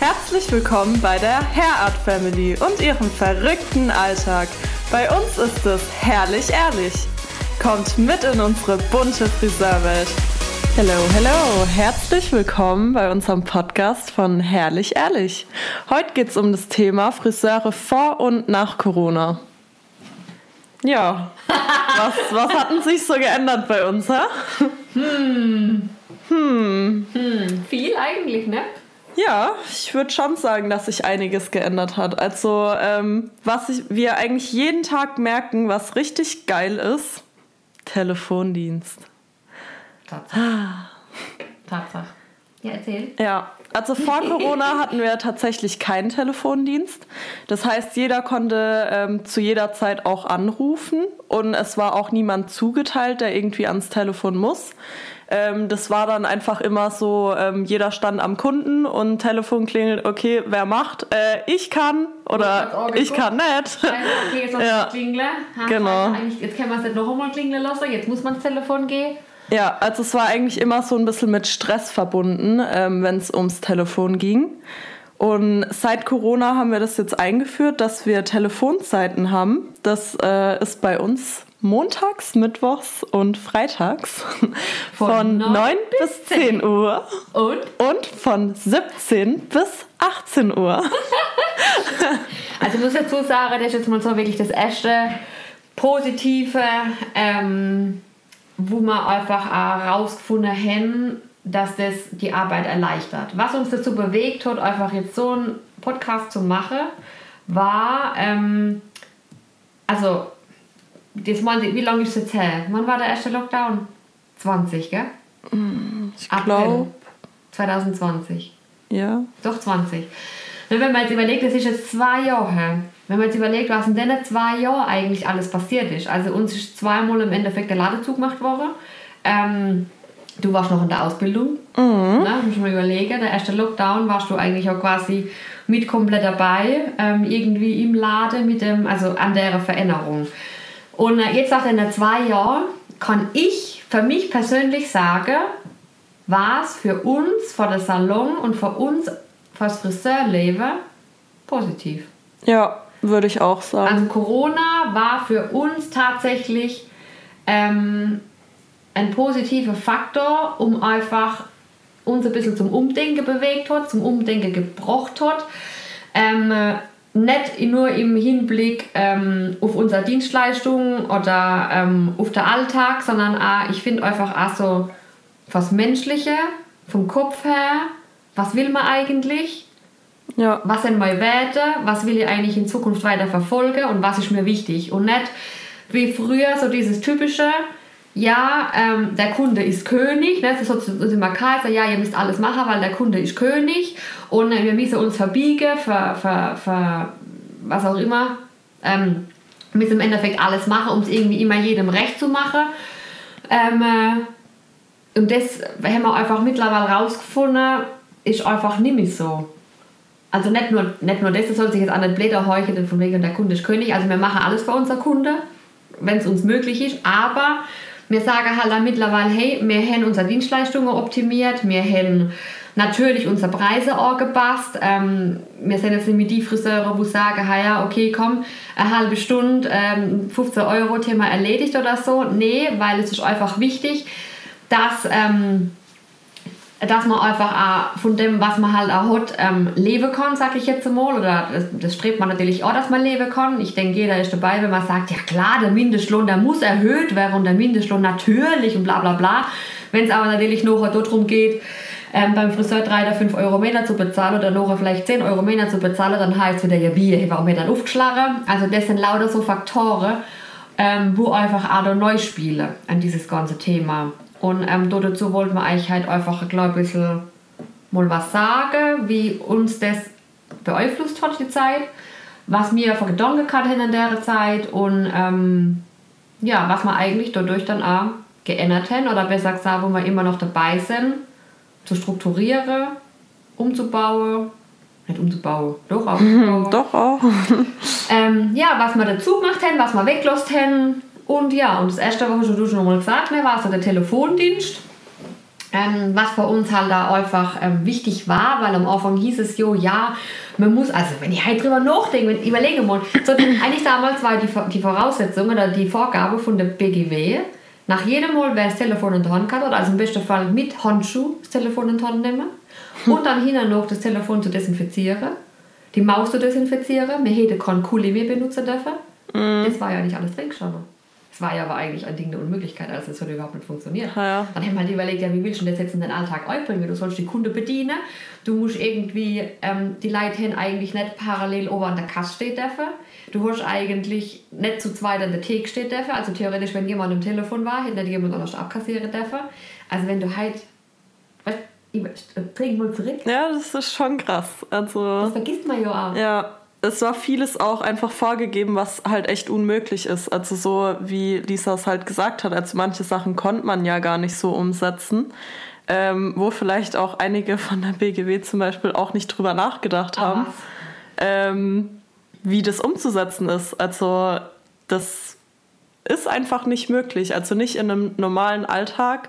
Herzlich willkommen bei der Hairart Family und ihrem verrückten Alltag. Bei uns ist es herrlich ehrlich. Kommt mit in unsere bunte Friseurwelt. Hallo, hallo, herzlich willkommen bei unserem Podcast von Herrlich Ehrlich. Heute geht es um das Thema Friseure vor und nach Corona. Ja, was, was hatten sich so geändert bei uns, ha? Hm. Hm. Hm. Viel eigentlich, ne? Ja, ich würde schon sagen, dass sich einiges geändert hat. Also, ähm, was ich, wir eigentlich jeden Tag merken, was richtig geil ist, Telefondienst. Tatsache. Tatsache. Ja, erzähl. Ja, also vor Corona hatten wir tatsächlich keinen Telefondienst. Das heißt, jeder konnte ähm, zu jeder Zeit auch anrufen und es war auch niemand zugeteilt, der irgendwie ans Telefon muss. Ähm, das war dann einfach immer so, ähm, jeder stand am Kunden und Telefon klingelt, okay, wer macht? Äh, ich kann oder ich kann nicht. Okay, jetzt ja. klingeln. genau. Jetzt kann man es nicht noch einmal klingeln lassen, jetzt muss man ins Telefon gehen. Ja, also es war eigentlich immer so ein bisschen mit Stress verbunden, ähm, wenn es ums Telefon ging. Und seit Corona haben wir das jetzt eingeführt, dass wir Telefonzeiten haben. Das äh, ist bei uns montags, mittwochs und freitags von, von 9, 9 bis 10 Uhr und? und von 17 bis 18 Uhr. also ich muss dazu sagen, das ist jetzt mal so wirklich das erste positive ähm, wo wir einfach herausgefunden haben, dass das die Arbeit erleichtert. Was uns dazu bewegt hat, einfach jetzt so einen Podcast zu machen, war, ähm, also, das meinte, wie lange ist es jetzt her? Wann war der erste Lockdown? 20, gell? Mm, ich glaube. 2020. Ja. Doch 20. Wenn man jetzt überlegt, das ist jetzt zwei Jahre her. Wenn man jetzt überlegt, was in den zwei Jahren eigentlich alles passiert ist. Also uns ist zweimal im Endeffekt der Ladezug gemacht worden. Ähm, du warst noch in der Ausbildung. Mhm. Ne? Muss mal überlegen. Der erste Lockdown warst du eigentlich auch quasi mit komplett dabei. Ähm, irgendwie im Laden mit dem, also an der Veränderung. Und äh, jetzt nach den zwei Jahren kann ich für mich persönlich sagen, war es für uns, für den Salon und für uns, für das Friseurleben positiv. Ja, würde ich auch sagen. Also Corona war für uns tatsächlich ähm, ein positiver Faktor, um einfach uns ein bisschen zum Umdenken bewegt hat, zum Umdenken gebracht hat. Ähm, nicht nur im Hinblick ähm, auf unsere Dienstleistung oder ähm, auf den Alltag, sondern auch, ich finde einfach auch so was Menschliche vom Kopf her. Was will man eigentlich? Ja. Was sind meine Werte? Was will ich eigentlich in Zukunft weiter verfolgen? Und was ist mir wichtig? Und nicht wie früher so dieses typische, ja, ähm, der Kunde ist König, ne? das ist so immer Kaiser, ja, ihr müsst alles machen, weil der Kunde ist König und äh, wir müssen uns verbiegen für, für, für was auch immer. Ähm, wir müssen im Endeffekt alles machen, um es irgendwie immer jedem recht zu machen. Ähm, äh, und das haben wir einfach mittlerweile rausgefunden, ist einfach nicht mehr so also nicht nur, nicht nur das, das soll sich jetzt an den Blätter heucheln, von wegen der Kunde ist König. Also wir machen alles für unser Kunde, wenn es uns möglich ist. Aber wir sagen halt mittlerweile, hey, wir haben unsere Dienstleistungen optimiert, wir haben natürlich unsere Preise angepasst. Ähm, wir sind jetzt nicht mit die Friseure, die sagen, ja, okay, komm, eine halbe Stunde, ähm, 15 Euro, Thema erledigt oder so. Nee, weil es ist einfach wichtig, dass... Ähm, dass man einfach auch von dem, was man halt auch hat, ähm, leben kann, sag ich jetzt mal. Oder das, das, strebt man natürlich auch, dass man leben kann. Ich denke, jeder ist dabei, wenn man sagt, ja klar, der Mindestlohn, der muss erhöht werden und der Mindestlohn natürlich und bla bla bla. Wenn es aber natürlich noch darum geht, ähm, beim Friseur 3 oder 5 Euro mehr zu bezahlen oder noch vielleicht 10 Euro mehr zu bezahlen, dann heißt es wieder, ja wie, warum mir dann aufgeschlagen? Also das sind lauter so Faktoren, ähm, wo einfach auch neu spielen an dieses ganze Thema. Und ähm, dazu wollten wir eigentlich halt einfach, glaube ich, ein mal was sagen, wie uns das beeinflusst hat, die Zeit, was wir für Gedanken hatten in der Zeit und ähm, ja, was wir eigentlich dadurch dann auch geändert haben oder besser gesagt, wo wir immer noch dabei sind, zu strukturieren, umzubauen, nicht umzubauen, doch auch. doch auch. ähm, ja, was wir dazu gemacht haben, was wir weggelost haben, und ja, und das erste, was du schon mal gesagt hast, war so der Telefondienst. Ähm, was für uns halt da einfach ähm, wichtig war, weil am Anfang hieß es, jo, ja, man muss, also wenn ich halt drüber nachdenke, wenn ich überlege mal, so, eigentlich damals war die, die Voraussetzung oder die Vorgabe von der BGW, nach jedem Mal, wer das Telefon in der Hand hat, oder also im besten Fall mit Handschuh das Telefon in die Hand nehmen und dann hin und noch das Telefon zu desinfizieren, die Maus zu desinfizieren, wir hätten keinen Kuli mehr benutzen dürfen. Mm. Das war ja nicht alles drin gestanden. Das war ja aber eigentlich ein Ding der Unmöglichkeit, als es hat überhaupt nicht funktioniert. Ja. Dann haben wir halt überlegt, ja, wie willst du das jetzt in den Alltag einbringen? Du sollst die Kunde bedienen, du musst irgendwie, ähm, die Leute eigentlich nicht parallel oben an der Kasse stehen dürfen. Du hast eigentlich nicht zu zweit an der Theke stehen dürfen. Also theoretisch, wenn jemand am Telefon war, hätte nicht jemand anders abkassieren dürfen. Also wenn du halt, ich trink mal zurück. Ja, das ist schon krass. Also, das vergisst man ja auch. Ja, es war vieles auch einfach vorgegeben, was halt echt unmöglich ist. Also so wie Lisa es halt gesagt hat, also manche Sachen konnte man ja gar nicht so umsetzen, ähm, wo vielleicht auch einige von der BGW zum Beispiel auch nicht drüber nachgedacht haben, ähm, wie das umzusetzen ist. Also das ist einfach nicht möglich. Also nicht in einem normalen Alltag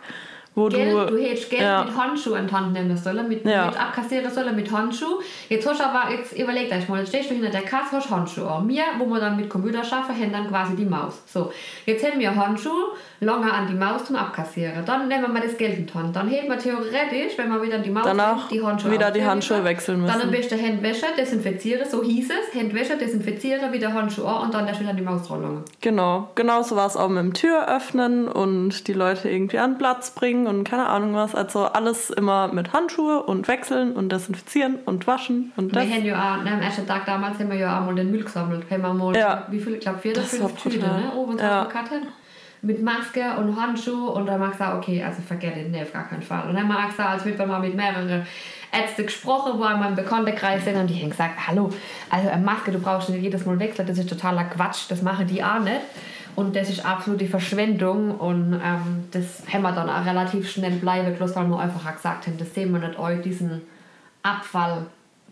wo Geld, du, du hättest Geld ja. mit Handschuh in die Hand nehmen sollen, mit, ja. mit abkassieren sollen mit Handschuh. Jetzt hast du aber, jetzt überleg dich mal, jetzt stehst du hinter der Kasse, hast Handschuhe an. Wir, wo wir dann mit Computer schaffen, haben dann quasi die Maus. So, jetzt haben wir Handschuhe, lange an die Maus zum Abkassieren. Dann nehmen wir mal das Geld in die Hand. Dann heben wir theoretisch, wenn wir wieder die Maus Danach die Handschuhe wieder die Handschuhe wechseln müssen. Dann am besten Handwäsche desinfizieren, so hieß es. Handwäsche desinfizieren, wieder Handschuhe an und dann erst wieder die Maus dran. Genau, genau so war es auch mit dem Tür öffnen und die Leute irgendwie an Platz bringen und keine Ahnung was. Also alles immer mit Handschuhe und wechseln und desinfizieren und waschen und das. Wir haben ja auch, ne, am ersten Tag damals haben wir ja auch mal den Müll gesammelt. Haben wir mal, ja. wie viel, ich glaube vier oder fünf Tüten, ne? Oben ja. Mit Maske und Handschuhe und dann habe ich gesagt, okay, also forget it, nee, auf gar keinen Fall. Und dann habe ich gesagt, als wir mal mit mehreren Ärzte gesprochen, wo in meinem Bekanntenkreis sind und die haben gesagt, hallo, also eine Maske, du brauchst nicht jedes Mal wechseln, das ist totaler Quatsch, das machen die auch nicht. Und das ist absolute Verschwendung und ähm, das haben wir dann auch relativ schnell bleiben gelassen, weil wir einfach gesagt haben, das sehen wir nicht euch, diesen Abfall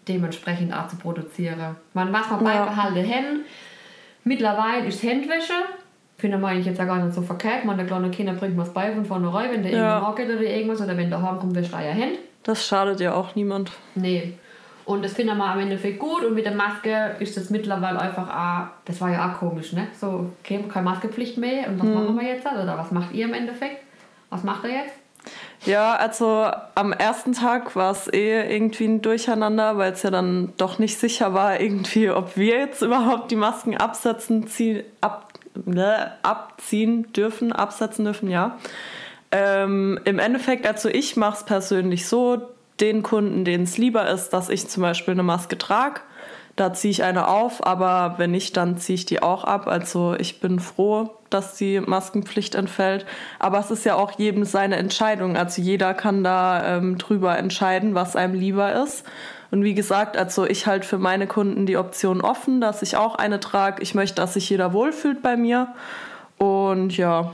dementsprechend auch zu produzieren. Man, was wir ja. beibehalten haben, mittlerweile ist Handwäsche, finde ich eigentlich jetzt auch gar nicht so verkehrt. Man, der kleine Kinder bringt was bei von vornherein, wenn der ja. irgendwo geht oder irgendwas oder wenn der heimkommt, wäscht er ja Hand. Das schadet ja auch niemand. Nee. Und das finden wir am Endeffekt gut. Und mit der Maske ist das mittlerweile einfach auch, das war ja auch komisch, ne? So, okay, keine Maskepflicht mehr. Und was hm. machen wir jetzt? Oder was macht ihr im Endeffekt? Was macht ihr jetzt? Ja, also am ersten Tag war es eh irgendwie ein Durcheinander, weil es ja dann doch nicht sicher war, irgendwie, ob wir jetzt überhaupt die Masken absetzen, ziehen, ab, ne, abziehen dürfen, absetzen dürfen, ja. Ähm, Im Endeffekt, also ich mache es persönlich so, den Kunden, denen es lieber ist, dass ich zum Beispiel eine Maske trage. Da ziehe ich eine auf, aber wenn nicht, dann ziehe ich die auch ab. Also ich bin froh, dass die Maskenpflicht entfällt. Aber es ist ja auch jedem seine Entscheidung. Also jeder kann da ähm, drüber entscheiden, was einem lieber ist. Und wie gesagt, also ich halte für meine Kunden die Option offen, dass ich auch eine trage. Ich möchte, dass sich jeder wohlfühlt bei mir. Und ja,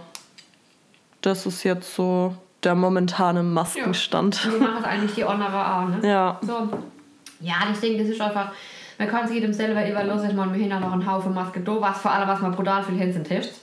das ist jetzt so der momentane Maskenstand. Ja. So machen es eigentlich die anderen auch, ne? Ja. So. Ja, deswegen, das ist einfach, man kann es jedem selber überlassen. Ich meine, wir haben noch einen Haufen Masken da, was vor allem, was man brutal viel hin sind Tests.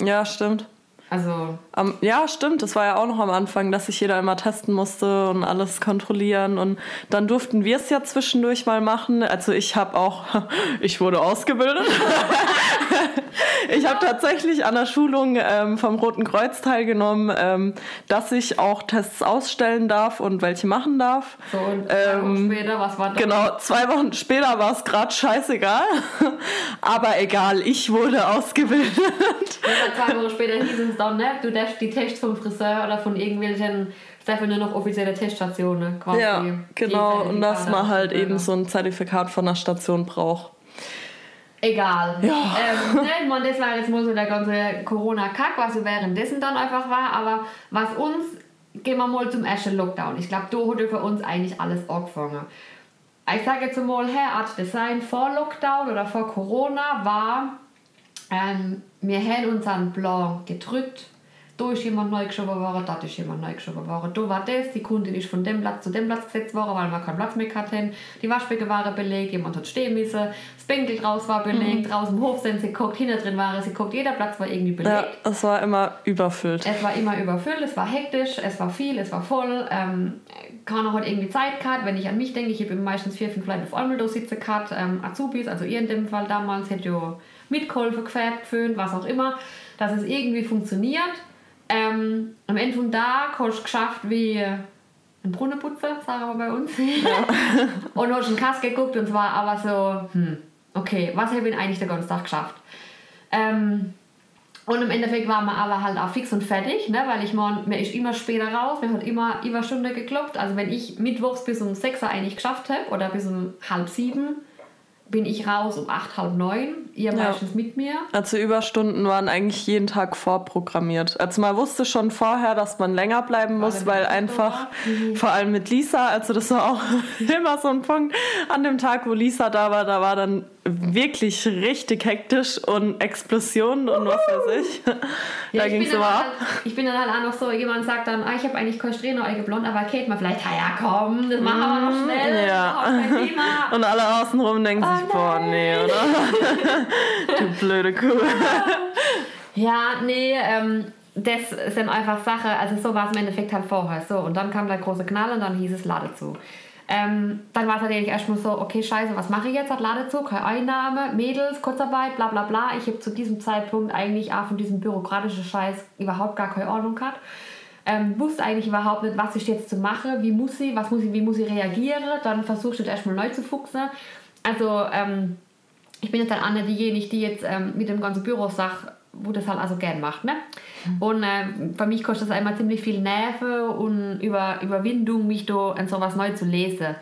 Ja, stimmt. Also. Um, ja, stimmt. Das war ja auch noch am Anfang, dass sich jeder immer testen musste und alles kontrollieren. Und dann durften wir es ja zwischendurch mal machen. Also ich habe auch, ich wurde ausgebildet. ich habe tatsächlich an der Schulung ähm, vom Roten Kreuz teilgenommen, ähm, dass ich auch Tests ausstellen darf und welche machen darf. So, und zwei Wochen ähm, später, was war das? Genau, zwei Wochen später war es gerade scheißegal. Aber egal, ich wurde ausgebildet. Zwei Wochen später hieß es dann, ne? Du darfst die Tests vom Friseur oder von irgendwelchen ist einfach nur noch offizielle Teststationen quasi. Ja, genau. Und dass man halt eben so ein Zertifikat von der Station braucht. Egal. Ja. Ähm, ne, ich meine, das war jetzt mal so der ganze Corona-Kack, was so währenddessen dann einfach war. Aber was uns, gehen wir mal zum ersten Lockdown. Ich glaube, da hat für uns eigentlich alles angefangen. Ich sage jetzt mal, Herr Art Design vor Lockdown oder vor Corona war, ähm, wir haben unseren Plan gedrückt, da ist jemand neu geschoben worden, dort ist jemand neu geschoben worden, da war das, die Kundin ist von dem Platz zu dem Platz gesetzt worden, weil wir keinen Platz mehr hatten, die Waschbecken waren belegt, jemand hat stehen müssen, das Bänkel draus war belegt, mhm. draußen im Hof sind sie geguckt, hinten drin waren sie geguckt, jeder Platz war irgendwie belegt. Ja, es war immer überfüllt. Es war immer überfüllt, es war hektisch, es war viel, es war voll, ähm, keiner hat irgendwie Zeit gehabt, wenn ich an mich denke, ich habe meistens vier, fünf Leute auf einmal da sitzen gehabt, ähm, Azubis, also ihr in dem Fall damals, hätte ja mitgeholfen, gefärbt, geföhnt, was auch immer, dass es irgendwie funktioniert. Ähm, am Ende von da hast du es geschafft wie ein Brunnenputzer, sagen wir bei uns. Ja. und hast in Kass geguckt und zwar aber so, hm, okay, was habe ich eigentlich den ganzen Tag geschafft? Ähm, und im Endeffekt waren wir aber halt auch fix und fertig, ne? weil ich meine, mir ist immer später raus, mir hat immer über Stunde gekloppt. Also wenn ich mittwochs bis um 6 Uhr eigentlich geschafft habe oder bis um halb sieben, bin ich raus um acht, halb neun, ihr ja. meistens mit mir. Also Überstunden waren eigentlich jeden Tag vorprogrammiert. Also man wusste schon vorher, dass man länger bleiben muss, weil einfach, mhm. vor allem mit Lisa, also das war auch immer so ein Punkt, an dem Tag, wo Lisa da war, da war dann wirklich richtig hektisch und Explosionen und was weiß ich. Ja, da ging es immer ab. Halt, ich bin dann halt auch noch so, jemand sagt dann, ah, ich habe eigentlich kein Strähne blond, aber Kate mal vielleicht, ja komm, das machen wir noch schnell, ja. Und alle außenrum denken oh, sich, boah, nee, oder? du blöde Kuh. ja, nee, ähm, das sind einfach Sachen, also so war es im Endeffekt halt vorher. So, und dann kam der große Knall und dann hieß es Lade zu. Ähm, dann war es natürlich erstmal so, okay, scheiße, was mache ich jetzt? Hat Ladezug, keine Einnahme, Mädels, Kurzarbeit, bla bla bla. Ich habe zu diesem Zeitpunkt eigentlich auch von diesem bürokratischen Scheiß überhaupt gar keine Ordnung gehabt. Ähm, wusste eigentlich überhaupt nicht, was ich jetzt zu machen, wie muss sie, was muss ich, wie muss ich reagieren. Dann versuchst du erstmal neu zu fuchsen. Also ähm, ich bin jetzt halt Anne diejenige, die jetzt ähm, mit dem ganzen Büro sagt, wo das halt also gern macht. Ne? Mhm. Und äh, für mich kostet es einmal ziemlich viel Nerven und über Überwindung, mich da an sowas neu zu lesen.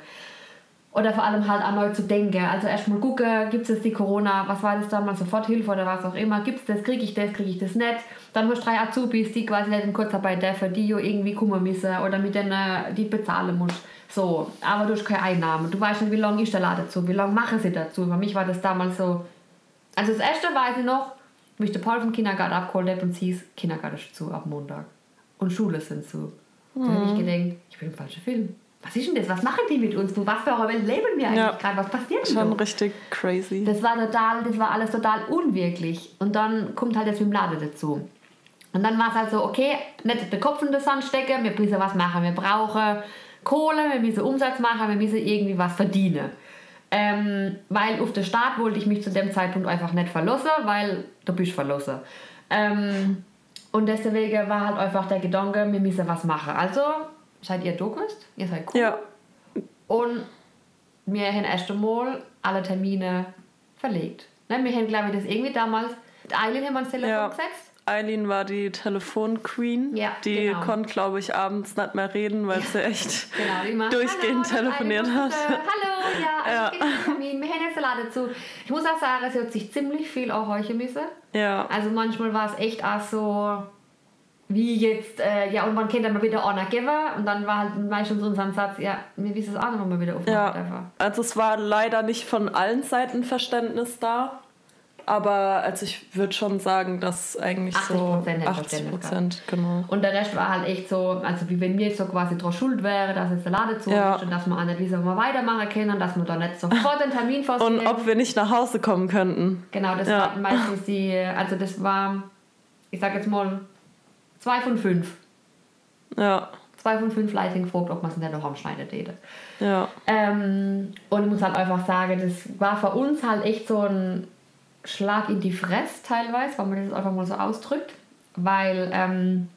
Oder vor allem halt auch neu zu denken. Also erstmal gucken, gibt es die Corona, was war das damals, Soforthilfe oder was auch immer, gibt es das, kriege ich das, kriege ich das nicht. Dann hast du drei Azubis, die quasi nicht in Kurzarbeit dürfen, die ja irgendwie kommen müssen oder mit denen die bezahlen musst. So, aber du hast keine Einnahmen. Du weißt nicht, wie lange ist der Laden zu, wie lange machen sie dazu. Für mich war das damals so. Also das erste weiß ich noch, wo ich den Paul vom Kindergarten abgeholt habe und hieß, Kindergarten ist zu ab Montag. Und Schule sind zu. Mhm. Da habe ich gedacht, ich bin im falschen Film. Was ist denn das? Was machen die mit uns? Was für eine Welt leben wir eigentlich ja. gerade? Was passiert denn Schon so? richtig crazy. Das war total, das war alles total unwirklich. Und dann kommt halt das mit dem Laden dazu. Und dann war es halt so, okay, nicht den Kopf in den Sand stecken, wir müssen was machen. Wir brauchen Kohle, wir müssen Umsatz machen, wir müssen irgendwie was verdienen. Ähm, weil auf den Start wollte ich mich zu dem Zeitpunkt einfach nicht verlassen, weil du bist verlassen. Ähm, und deswegen war halt einfach der Gedanke, wir müssen was machen. Also seid ihr Dokus, ihr seid cool. Ja. Und wir haben erst einmal alle Termine verlegt. Ne? Wir haben, glaube ich, das irgendwie damals, Eileen haben wir ans Telefon ja. gesetzt Eileen war die Telefon-Queen. Ja, die genau. konnte, glaube ich, abends nicht mehr reden, weil sie echt genau, durchgehend hallo, telefoniert hat. hallo, ja, ja. Termin, wir haben jetzt Lade zu. Ich muss auch sagen, sie hat sich ziemlich viel auch heuchen müssen. Ja. Also manchmal war es echt auch so, wie jetzt, äh, ja, und man kennt dann mal wieder einer geben und dann war halt meistens unser Satz, ja, wir wissen es auch noch mal wieder aufmachen. Ja. Also es war leider nicht von allen Seiten Verständnis da aber also ich würde schon sagen, dass eigentlich 80 so 80 Prozent, genau. Und der Rest war halt echt so, also wie wenn mir jetzt so quasi drauf schuld wäre, dass jetzt der Lade zu ja. ist und dass wir auch nicht, wie soll man weitermachen können, dass wir da nicht sofort den Termin vorstellen. Und ob wir nicht nach Hause kommen könnten. Genau, das ja. war meistens die, also das war, ich sag jetzt mal, zwei von fünf. Ja. Zwei von fünf Leuten gefragt, ob man es nicht noch schneiden täte. Ja. Ähm, und ich muss halt einfach sagen, das war für uns halt echt so ein Schlag in die Fresse teilweise, wenn man das einfach mal so ausdrückt. Weil, ähm,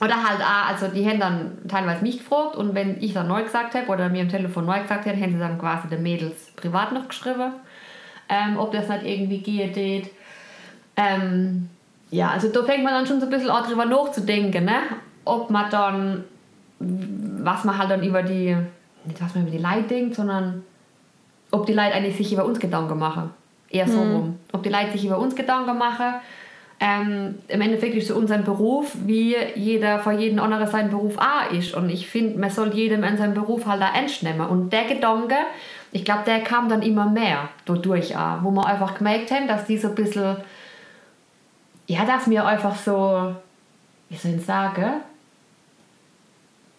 oder halt auch, also die haben dann teilweise mich gefragt und wenn ich dann neu gesagt habe oder mir am Telefon neu gesagt habe, haben sie dann quasi den Mädels privat noch geschrieben, ähm, ob das nicht irgendwie geht. Ähm, ja, also da fängt man dann schon so ein bisschen auch drüber nachzudenken, ne? ob man dann, was man halt dann über die, nicht was man über die Leute denkt, sondern ob die Leute eigentlich sich über uns Gedanken machen. Eher so mhm. rum. Ob die Leute sich über uns Gedanken machen. Ähm, Im Endeffekt ist es unser Beruf, wie jeder vor jedem anderen sein Beruf auch ist. Und ich finde, man soll jedem in seinem Beruf halt da ernst nehmen. Und der Gedanke, ich glaube, der kam dann immer mehr dadurch auch. Wo wir einfach gemerkt haben, dass die so ein bisschen, ja, dass wir einfach so wie soll ich sagen,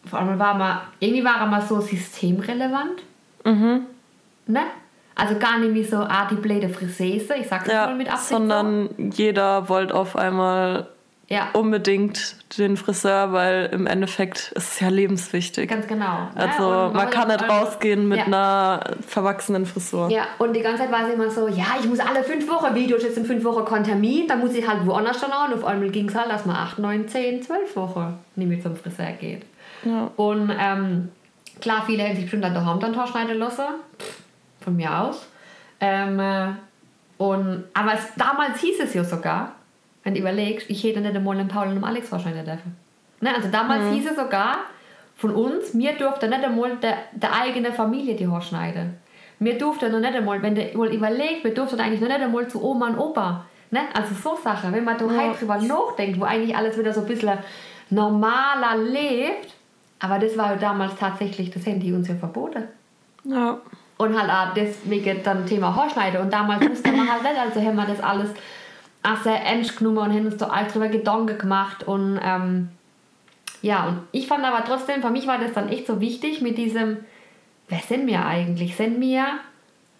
vor allem war man, irgendwie war er mal so systemrelevant. Mhm. Ne? Also gar nicht wie so, ah, die blöde Friseuse, ich sag's Ja, mal mit Absicht sondern jeder wollte auf einmal so. Ja, unbedingt den Friseur, weil im Endeffekt ist es ja lebenswichtig. ganz genau. Also? Und man kann nicht rausgehen mit ja. einer verwachsenen Frisur. Ja, und die ganze Zeit war sie immer so, ja, ich muss alle fünf Wochen, hast jetzt in fünf Wochen keinen Termin, dann muss ich halt woanders dann auch. Und auf einmal ging es halt, dass man acht, neun, zehn, zwölf Wochen nicht mehr zum Friseur geht. Ja. Und ähm, klar, viele haben sich bestimmt an der Hand dann schneiden lassen. Pff, Von mir aus. Ähm, äh, und, aber es, damals hieß es ja sogar, wenn du überlegst, ich hätte nicht einmal den Paul und den Alex wahrscheinlich dürfen. Ne? Also damals hieß es sogar von uns, wir durften nicht einmal der, der eigene Familie die Haare schneiden. Wir durften noch nicht einmal, wenn du mal überlegst, wir durften eigentlich noch nicht einmal zu Oma und Opa. Ne? Also so Sachen, wenn man da Ja. heute drüber nachdenkt, wo eigentlich alles wieder so ein bisschen normaler lebt, aber das war ja damals tatsächlich, das Handy uns ja verboten. Ja. Und halt auch deswegen dann Thema Haarschneide. Und damals wusste man halt nicht, also haben wir das alles auch sehr ernst genommen und haben uns da alles drüber Gedanken gemacht. Und ähm, ja, und ich fand aber trotzdem, für mich war das dann echt so wichtig mit diesem, wer sind wir eigentlich? Sind wir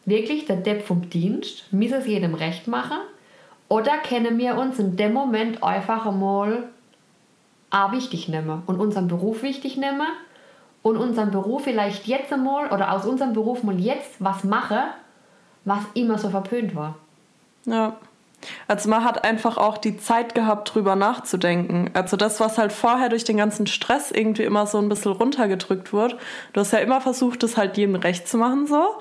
wirklich der Depp vom Dienst? Müssen es jedem recht machen? Oder können wir uns in dem Moment einfach einmal auch wichtig nehmen und unseren Beruf wichtig nehmen und unseren Beruf vielleicht jetzt einmal oder aus unserem Beruf mal jetzt was mache, was immer so verpönt war. Ja. Also man hat einfach auch die Zeit gehabt, drüber nachzudenken. Also das, was halt vorher durch den ganzen Stress irgendwie immer so ein bisschen runtergedrückt wurde. Du hast ja immer versucht, das halt jedem recht zu machen so.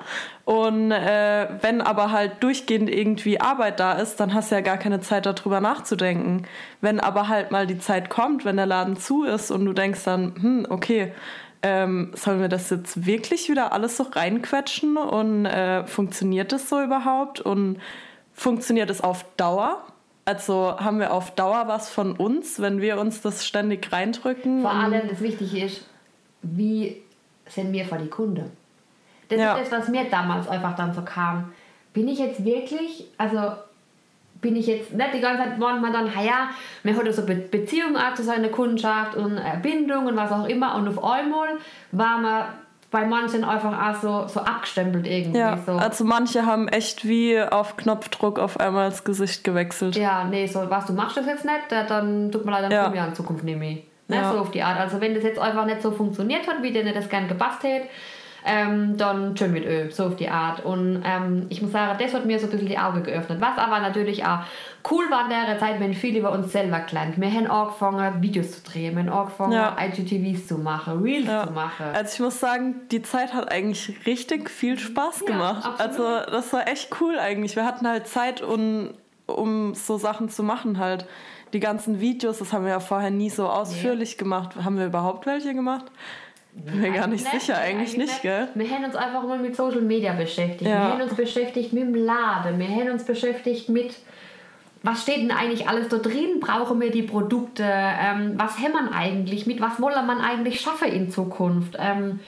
Und äh, wenn aber halt durchgehend irgendwie Arbeit da ist, dann hast du ja gar keine Zeit darüber nachzudenken. Wenn aber halt mal die Zeit kommt, wenn der Laden zu ist und du denkst dann, hm, okay, ähm, sollen wir das jetzt wirklich wieder alles so reinquetschen und äh, funktioniert das so überhaupt und funktioniert es auf Dauer? Also haben wir auf Dauer was von uns, wenn wir uns das ständig reindrücken? Vor allem das Wichtige ist, wie sind wir vor die Kunde? Das Ja. ist das, was mir damals einfach dann so kam. Bin ich jetzt wirklich, also bin ich jetzt nicht die ganze Zeit manchmal dann, ha ja, man hat ja so Be Beziehungen auch zu seiner Kundschaft und äh, Bindung und was auch immer und auf einmal war man bei manchen einfach auch so, so abgestempelt irgendwie. Ja, so. also manche haben echt wie auf Knopfdruck auf einmal das Gesicht gewechselt. Ja, nee, so was, du machst das jetzt nicht, dann tut mir leid, dann Ja. wir in Zukunft nicht mehr. Ne, Ja. So auf die Art. Also wenn das jetzt einfach nicht so funktioniert hat, wie dir das gern gepasst hätte, ähm, dann schön mit Öl, so auf die Art. Und ähm, ich muss sagen, das hat mir so ein bisschen die Augen geöffnet. Was aber natürlich auch cool war in der Zeit, wenn viel über uns selber gelernt. Wir haben angefangen, Videos zu drehen, wir haben angefangen, Ja. IGTVs zu machen, Reels Ja. zu machen. Also ich muss sagen, die Zeit hat eigentlich richtig viel Spaß Ja, gemacht. absolut. also das war echt cool eigentlich. Wir hatten halt Zeit, um, um so Sachen zu machen halt. Die ganzen Videos, das haben wir ja vorher nie so ausführlich gemacht. Haben wir überhaupt welche gemacht? Bin mir gar nicht Eigentlich sicher, eigentlich nicht, gell? Wir haben uns einfach mal mit Social Media beschäftigt. Ja. Wir haben uns beschäftigt mit dem Laden. Wir haben uns beschäftigt mit, was steht denn eigentlich alles da drin? Brauchen wir die Produkte? Ähm, was wir eigentlich? Mit was wollen man eigentlich schaffen in Zukunft? Ähm,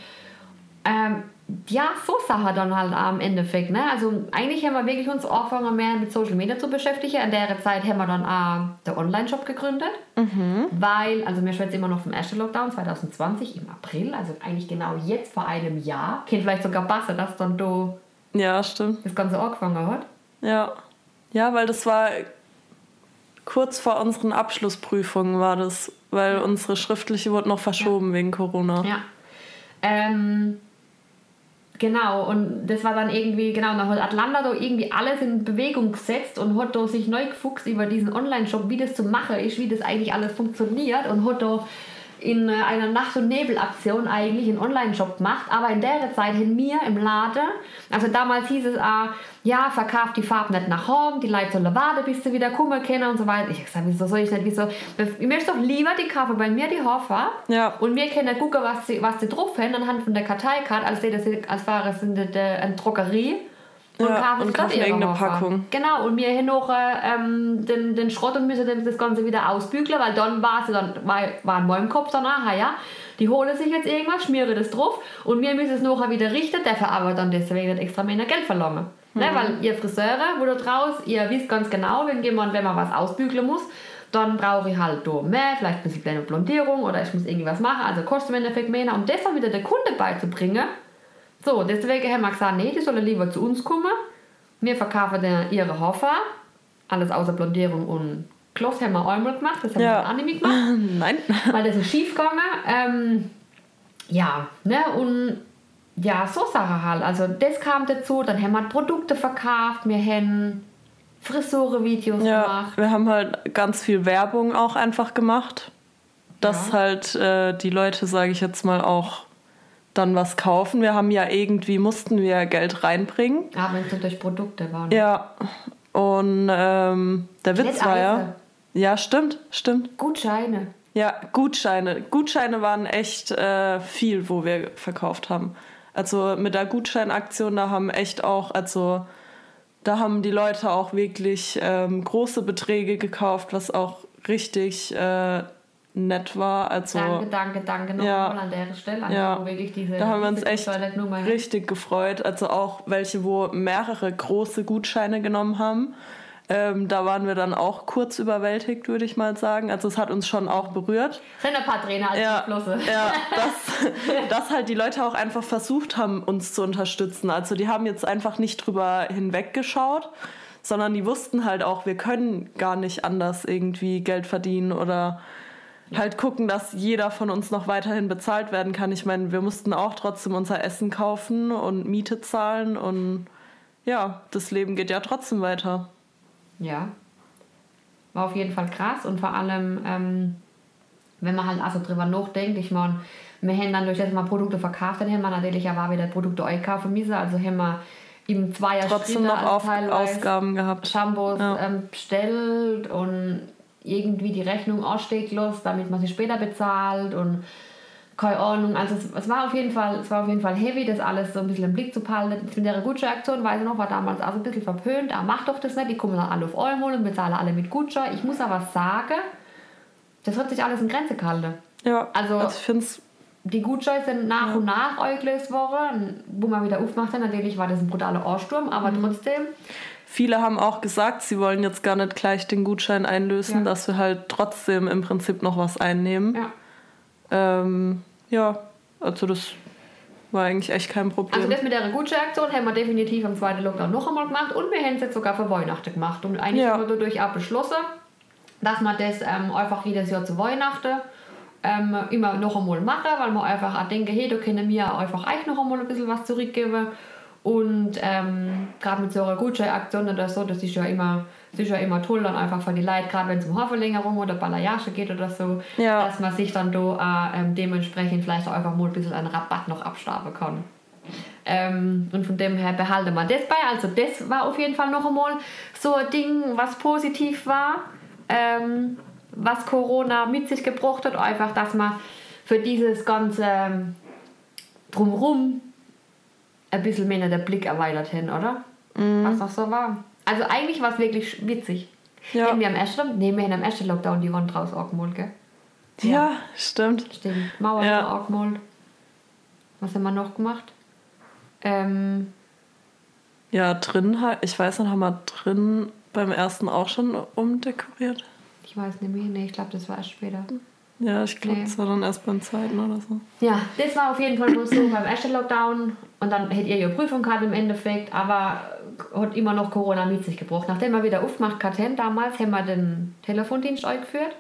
ähm, ja, so Sache dann halt am Endeffekt. Ne? Also eigentlich haben wir wirklich uns angefangen mehr mit Social Media zu beschäftigen. In der Zeit haben wir dann auch den Online-Shop gegründet. Weil, also mir schwätzt immer noch vom ersten Lockdown 2020 im April, also eigentlich genau jetzt vor einem Jahr. Kennt vielleicht sogar passen, dass dann da Ja, stimmt. das Ganze angefangen hat. Ja. Ja, weil das war kurz vor unseren Abschlussprüfungen war das, weil unsere schriftliche wurde noch verschoben wegen Corona. Ja. Ähm, genau, und das war dann irgendwie, genau, dann hat Atlanta da irgendwie alles in Bewegung gesetzt und hat da sich neu gefuchst über diesen Online-Shop, wie das zu machen ist, wie das eigentlich alles funktioniert und hat da in äh, einer Nacht- und Nebel-Aktion eigentlich einen Online-Shop gemacht, aber in der Zeit haben wir im Laden, also damals hieß es auch, ja, verkauft die Farbe nicht nach Hause, die Leute sollen warten, bis sie wieder kommen können und so weiter. Ich hab gesagt, wieso soll ich nicht, wieso, ich möchte doch lieber die kaufen bei mir, die Haarfarbe, Ja. und wir können gucken, was sie, was sie drauf haben, anhand von der Karteikarte, als, das, als wäre es in der, der, eine Drogerie. Ja, kaufen und kaufen irgendeine. Packung. Genau, und wir haben noch ähm, den, den Schrott und müssen das Ganze wieder ausbügeln, weil dann war dann, war, war in meinem Kopf dann, aha, ja, die holen sich jetzt irgendwas, schmieren das drauf und wir müssen es nachher wieder richten, dafür aber dann deswegen nicht extra mehr Geld verlangen. Ne, Mhm. weil ihr Friseure, wo da draus, ihr wisst ganz genau, wenn jemand, wenn man was ausbügeln muss, dann brauche ich halt da mehr, vielleicht ein bisschen kleine Blondierung oder ich muss irgendwas machen, also kostet im Endeffekt mehr. Um das dann wieder der Kunde beizubringen, so, deswegen haben wir gesagt, nee, die sollen lieber zu uns kommen. Wir verkaufen dann ihre Hafer, alles außer Blondierung und Gloss haben wir einmal gemacht, das haben Ja. wir mehr gemacht Nein. weil das ist schief gegangen. Ähm, ja, ne, und ja, so Sachen halt. Also das kam dazu, dann haben wir Produkte verkauft, wir haben Frisurenvideos Ja, gemacht. wir haben halt ganz viel Werbung auch einfach gemacht, dass Ja. halt äh, die Leute, sage ich jetzt mal, auch dann was kaufen. Wir haben ja irgendwie, mussten wir Geld reinbringen. Ja, wenn es durch Produkte waren. Ja, und ähm, der Witz war ja... Eise. Ja, stimmt, stimmt. Gutscheine. Ja, Gutscheine. Gutscheine waren echt äh, viel, wo wir verkauft haben. Also mit der Gutscheinaktion, da haben echt auch, also da haben die Leute auch wirklich ähm, große Beträge gekauft, was auch richtig äh, nett war. Also Danke, danke, danke nochmal Ja. an der Stelle. Ja. wirklich diese da haben wir uns echt richtig gefreut. Also auch welche, wo mehrere große Gutscheine genommen haben. Ähm, da waren wir dann auch kurz überwältigt, würde ich mal sagen. Also es hat uns schon auch berührt. Sind ein paar Trainer als Ja, die Flosse. ja dass, dass halt die Leute auch einfach versucht haben, uns zu unterstützen. Also die haben jetzt einfach nicht drüber hinweggeschaut, sondern die wussten halt auch, wir können gar nicht anders irgendwie Geld verdienen oder halt gucken, dass jeder von uns noch weiterhin bezahlt werden kann. Ich meine, wir mussten auch trotzdem unser Essen kaufen und Miete zahlen und ja, das Leben geht ja trotzdem weiter. Ja. War auf jeden Fall krass und vor allem, ähm, wenn man halt also drüber nachdenkt, ich meine, wir haben dann durch das wir Produkte verkauft, dann haben wir natürlich auch wieder Produkte einkaufen müssen, also haben wir im Zweier Trotzdem noch auf Ausgaben gehabt. Shampoos Ja. ähm, bestellt und irgendwie die Rechnung aussteht los, damit man sie später bezahlt und keine Ahnung. Also es, es war auf jeden Fall, es war auf jeden Fall heavy, das alles so ein bisschen im Blick zu behalten. Mit der Gutscheinaktion, weiß ich noch, war damals auch so ein bisschen verpönt. Ah, mach doch das nicht, die kommen dann alle auf Euro und bezahlen alle mit Gutschein. Ich muss aber sagen, das hat sich alles in Grenze gehalten. Ja, Also- also ich finde es Die Gutscheine sind nach und nach eingelöst worden, wo man wieder aufmacht. Natürlich war das ein brutaler Ansturm, aber Mhm. trotzdem, Viele haben auch gesagt, sie wollen jetzt gar nicht gleich den Gutschein einlösen, Ja. dass wir halt trotzdem im Prinzip noch was einnehmen. ja. Ähm, ja, also das war eigentlich echt kein Problem. Also das mit der Gutscheinaktion haben wir definitiv am zweiten Lockdown noch einmal gemacht und wir haben es jetzt sogar für Weihnachten gemacht. Und eigentlich Ja. haben wir dadurch auch beschlossen, dass wir das ähm, einfach jedes Jahr zu Weihnachten ähm, immer noch einmal machen, weil wir einfach auch denken, hey, da können wir einfach euch noch einmal ein bisschen was zurückgeben. Und ähm, gerade mit so einer Gutscheinaktion oder so, das ist ja immer, das ist ja immer toll, dann einfach für die Leute, gerade wenn es um Haarverlängerung oder Balayage geht oder so, Ja. dass man sich dann da äh, ähm, dementsprechend vielleicht auch einfach mal ein bisschen einen Rabatt noch abstaben kann. Ähm, und von dem her behalten wir das bei. Also das war auf jeden Fall noch einmal so ein Ding, was positiv war, ähm, was Corona mit sich gebracht hat. Einfach, dass man für dieses ganze ähm, Drumherum ein bisschen mehr den Blick erweitert hin, oder? Was noch so war. Also eigentlich war es wirklich witzig. Ja. Haben wir am ersten, nee, wir haben am ersten Lockdown die Wand raus angemalt, gell? ja, stimmt. Stimmt. Mauer Ja. ja. angemalt. Was haben wir noch gemacht? Ähm, Ja, drin, halt- ich weiß nicht, haben wir drin beim ersten auch schon umdekoriert? ich weiß nicht mehr. Nee, ich glaube, das war erst später. Ja, ich glaube, Nee. das war dann erst beim zweiten oder so. Ja, das war auf jeden Fall bloß so beim ersten Lockdown. Und dann hättet ihr ja Prüfung gehabt im Endeffekt, aber hat immer noch Corona mit sich gebracht. Nachdem wir wieder aufgemacht hatten, damals haben wir den Telefondienst eingeführt.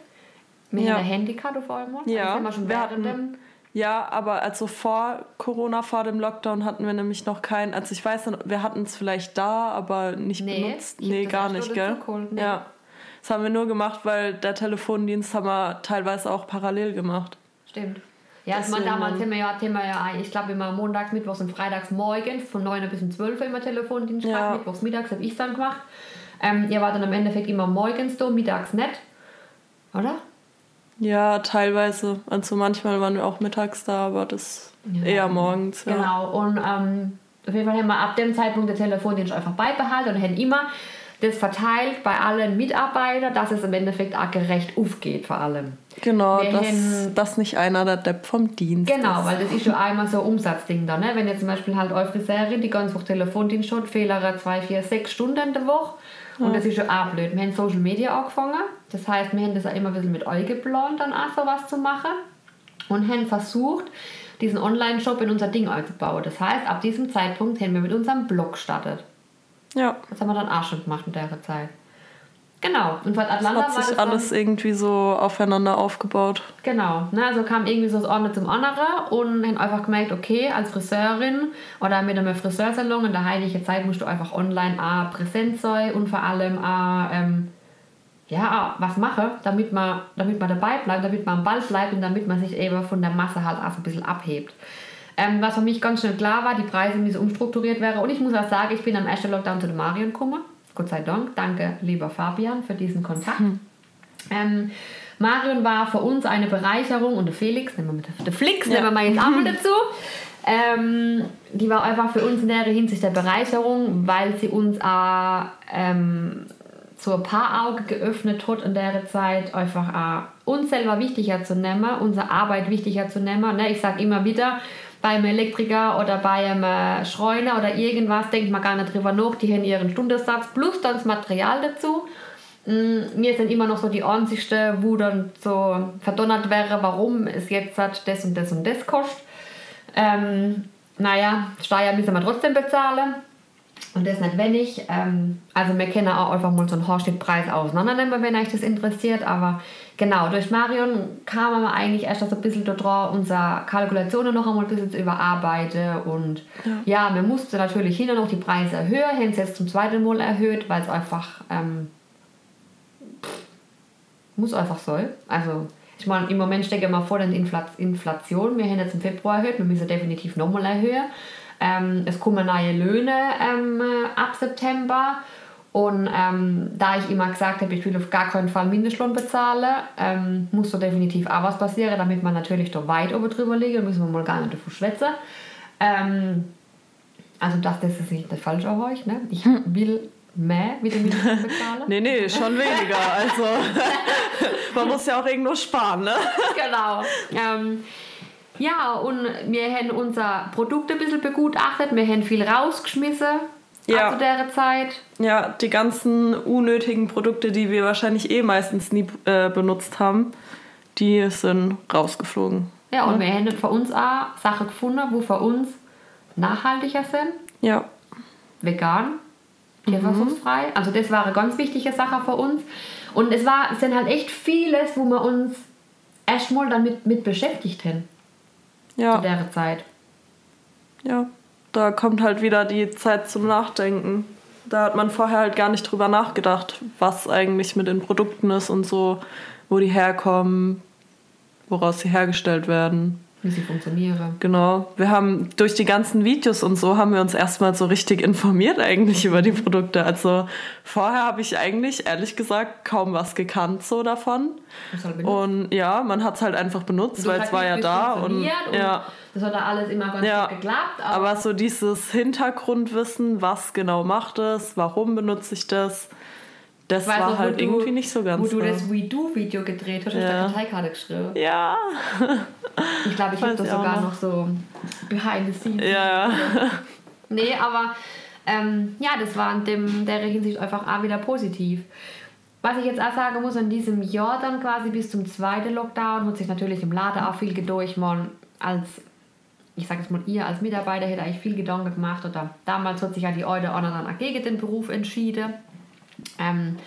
Wir Ja. haben ein Handycard auf einmal. Ja, das haben wir schon während Ja, aber also vor Corona, vor dem Lockdown hatten wir nämlich noch keinen. Also ich weiß wir hatten es vielleicht da, aber nicht Nee, benutzt. Nee, gar nicht, gell? nee. Ja. Das haben wir nur gemacht, weil der Telefondienst haben wir teilweise auch parallel gemacht. Stimmt. Ja, also man, damals haben wir ja, haben wir ja ich glaube immer montags, mittwochs und freitags morgens von 9 bis um 12 Uhr immer Telefondienst Ja. Mittwochs mittags habe ich dann gemacht. Ähm, ihr war dann im Endeffekt immer morgens da, mittags nicht. Oder? Ja, teilweise. Also manchmal waren wir auch mittags da, aber das Ja. eher morgens. Ja. Genau. Und ähm, auf jeden Fall haben wir ab dem Zeitpunkt den Telefondienst einfach beibehalten und haben immer das verteilt bei allen Mitarbeitern, dass es im Endeffekt auch gerecht aufgeht vor allem. Genau, dass, dass nicht einer der Depp vom Dienst Genau, ist. weil das ist schon einmal so ein Umsatzding da. Ne? Wenn jetzt zum Beispiel halt eure Friseurin die ganz Woche Telefondienst hat, Fehler zwei, vier, sechs Stunden in der Woche. Und das ist schon auch blöd. Wir haben Social Media angefangen. Das heißt, wir haben das auch immer ein bisschen mit euch geplant, dann auch sowas zu machen. Und haben versucht, diesen Online-Shop in unser Ding einzubauen. Das heißt, ab diesem Zeitpunkt haben wir mit unserem Blog gestartet. Ja. Das haben wir dann auch schon gemacht in der Zeit. Genau. Und von Atlanta das hat sich alles dann, irgendwie so aufeinander aufgebaut. Genau. Ne, also kam irgendwie so das eine zum anderen und haben einfach gemerkt, okay, als Friseurin oder mit einem Friseursalon in der heiligen Zeit musst du einfach online auch präsent sein und vor allem auch, ähm, ja, was machen, damit man, damit man dabei bleibt, damit man am Ball bleibt und damit man sich eben von der Masse halt auch so ein bisschen abhebt. Ähm, was für mich ganz schnell klar war, die Preise müssen umstrukturiert werden. Und ich muss auch sagen, ich bin am ersten Lockdown zu der Marion gekommen. Gott sei Dank. Danke, lieber Fabian, für diesen Kontakt. Hm. Ähm, Marion war für uns eine Bereicherung und der Felix, nehmen wir mit der Flix, ja. nehmen wir mal jetzt auch mal dazu. Ähm, die war einfach für uns in der Hinsicht der Bereicherung, weil sie uns auch ähm, so ein paar Augen geöffnet hat in der Zeit, einfach auch uns selber wichtiger zu nehmen, unsere Arbeit wichtiger zu nehmen. Ne? Ich sage immer wieder, beim Elektriker oder bei einem Schreuner oder irgendwas denkt man gar nicht drüber nach. Die haben ihren Stundensatz plus dann das Material dazu. Mm, mir sind immer noch so die Ansichten, wo dann so verdonnert wäre, warum es jetzt hat das und das und das kostet. Ähm, naja, Steuer müssen wir trotzdem bezahlen. Und das nicht wenig. Ähm, also wir können auch einfach mal so einen Haarschnittpreis auseinandernehmen, wenn euch das interessiert. Aber genau, durch Marion kam wir eigentlich erst so ein bisschen darauf, unsere Kalkulationen noch einmal ein bisschen zu überarbeiten. Und ja, ja wir mussten natürlich hin und noch die Preise erhöhen. Haben es jetzt zum zweiten Mal erhöht, weil es einfach ähm, muss einfach so. Also ich meine, im Moment stecke ich mal vor der Inflation. Wir haben jetzt im Februar erhöht, wir müssen definitiv nochmal erhöhen. Ähm, es kommen neue Löhne ähm, ab September. Und ähm, da ich immer gesagt habe, ich will auf gar keinen Fall Mindestlohn bezahlen, ähm, muss da definitiv auch was passieren, damit man natürlich da weit oben drüber liegt. müssen wir mal gar nicht davon schwätzen. Ähm, also das, das ist nicht falsch auf euch. Ne? Ich hm. will mehr mit dem Mindestlohn bezahlen. nee, nee, schon weniger. Also man muss ja auch irgendwo sparen. Ne? genau. Ja, und wir haben unser Produkt ein bisschen begutachtet, wir haben viel rausgeschmissen ja. zu der Zeit. Ja, die ganzen unnötigen Produkte, die wir wahrscheinlich eh meistens nie äh, benutzt haben, die sind rausgeflogen. Ja, und ja. wir haben für uns auch Sachen gefunden, wo für uns nachhaltiger sind. Ja. Vegan, tierversuchsfrei. Mhm. Also das war eine ganz wichtige Sache für uns. Und es war, es sind halt echt vieles, wo wir uns erstmal damit mit beschäftigt haben ja. zu der Zeit. Ja, da kommt halt wieder die Zeit zum Nachdenken. Da hat man vorher halt gar nicht drüber nachgedacht, was eigentlich mit den Produkten ist und so, wo die herkommen, woraus sie hergestellt werden wie sie funktionieren. Genau. Wir haben durch die ganzen Videos und so haben wir uns erstmal so richtig informiert eigentlich über die Produkte. Also vorher habe ich eigentlich ehrlich gesagt kaum was gekannt so davon. Halt und ja, man hat es halt einfach benutzt, weil es war ja da und, und, ja. Das hat da alles immer ganz ja. gut geklappt. Aber, aber so dieses Hintergrundwissen, was genau macht es, warum benutze ich das, das war noch, halt irgendwie du, nicht so ganz. Wo du das We Do Video gedreht hast, ja. hast du eine Karteikarte geschrieben. Ja. Ich glaube, ich habe das sogar noch. noch. so behind the scenes. Ja. nee, aber ähm, ja, das war in dem, der Hinsicht einfach auch wieder positiv. Was ich jetzt auch sagen muss, in diesem Jahr dann quasi bis zum zweiten Lockdown hat sich natürlich im Laden auch viel gedurcht. Man als, ich sage jetzt mal, ihr als Mitarbeiter hätte eigentlich viel Gedanken gemacht. Oder damals hat sich ja die eine oder andere gegen den Beruf entschieden. Ähm,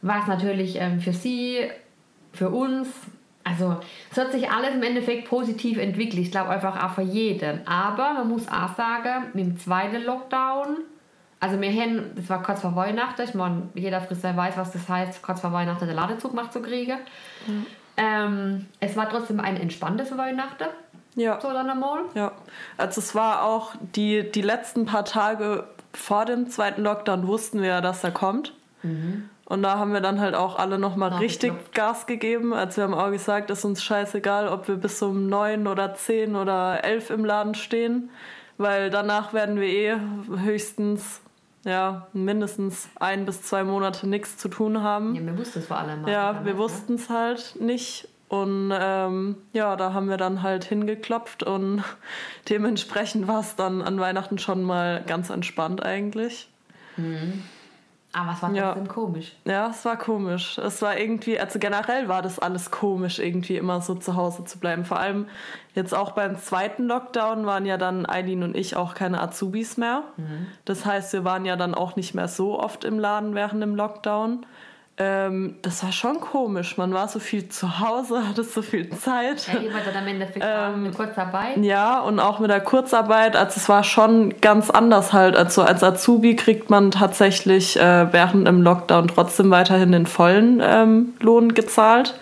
was natürlich ähm, für sie, für uns also es hat sich alles im Endeffekt positiv entwickelt. Ich glaube einfach auch für jeden. Aber man muss auch sagen, mit dem zweiten Lockdown, also wir haben, das war kurz vor Weihnachten, ich meine, jeder Friseur weiß, was das heißt, kurz vor Weihnachten den Ladezug macht zu kriegen. Mhm. Ähm, es war trotzdem ein entspanntes Weihnachten. Ja. So dann einmal. Ja. Also es war auch die, die letzten paar Tage vor dem zweiten Lockdown wussten wir ja, dass er kommt. Mhm. Und da haben wir dann halt auch alle nochmal richtig Gas gegeben. Also wir haben auch gesagt, ist uns scheißegal, ob wir bis um neun oder zehn oder elf im Laden stehen, weil danach werden wir eh höchstens ja, mindestens ein bis zwei Monate nichts zu tun haben. Ja, wir wussten es vor allem. Ja, wir wussten es halt nicht. Und ähm, ja, da haben wir dann halt hingeklopft und dementsprechend war es dann an Weihnachten schon mal ganz entspannt eigentlich. Mhm. Aber es war Ja. trotzdem komisch. Ja, es war komisch. Es war irgendwie, also generell war das alles komisch, irgendwie immer so zu Hause zu bleiben. Vor allem jetzt auch beim zweiten Lockdown waren ja dann Eileen und ich auch keine Azubis mehr. Das heißt, wir waren ja dann auch nicht mehr so oft im Laden während dem Lockdown. Ähm, das war schon komisch. Man war so viel zu Hause, hatte so viel Zeit. Ja, wart dann am Endeffekt Ähm, eine Kurzarbeit. Ja, und auch mit der Kurzarbeit, also es war schon ganz anders halt. Also als Azubi kriegt man tatsächlich äh, während dem Lockdown trotzdem weiterhin den vollen ähm, Lohn gezahlt.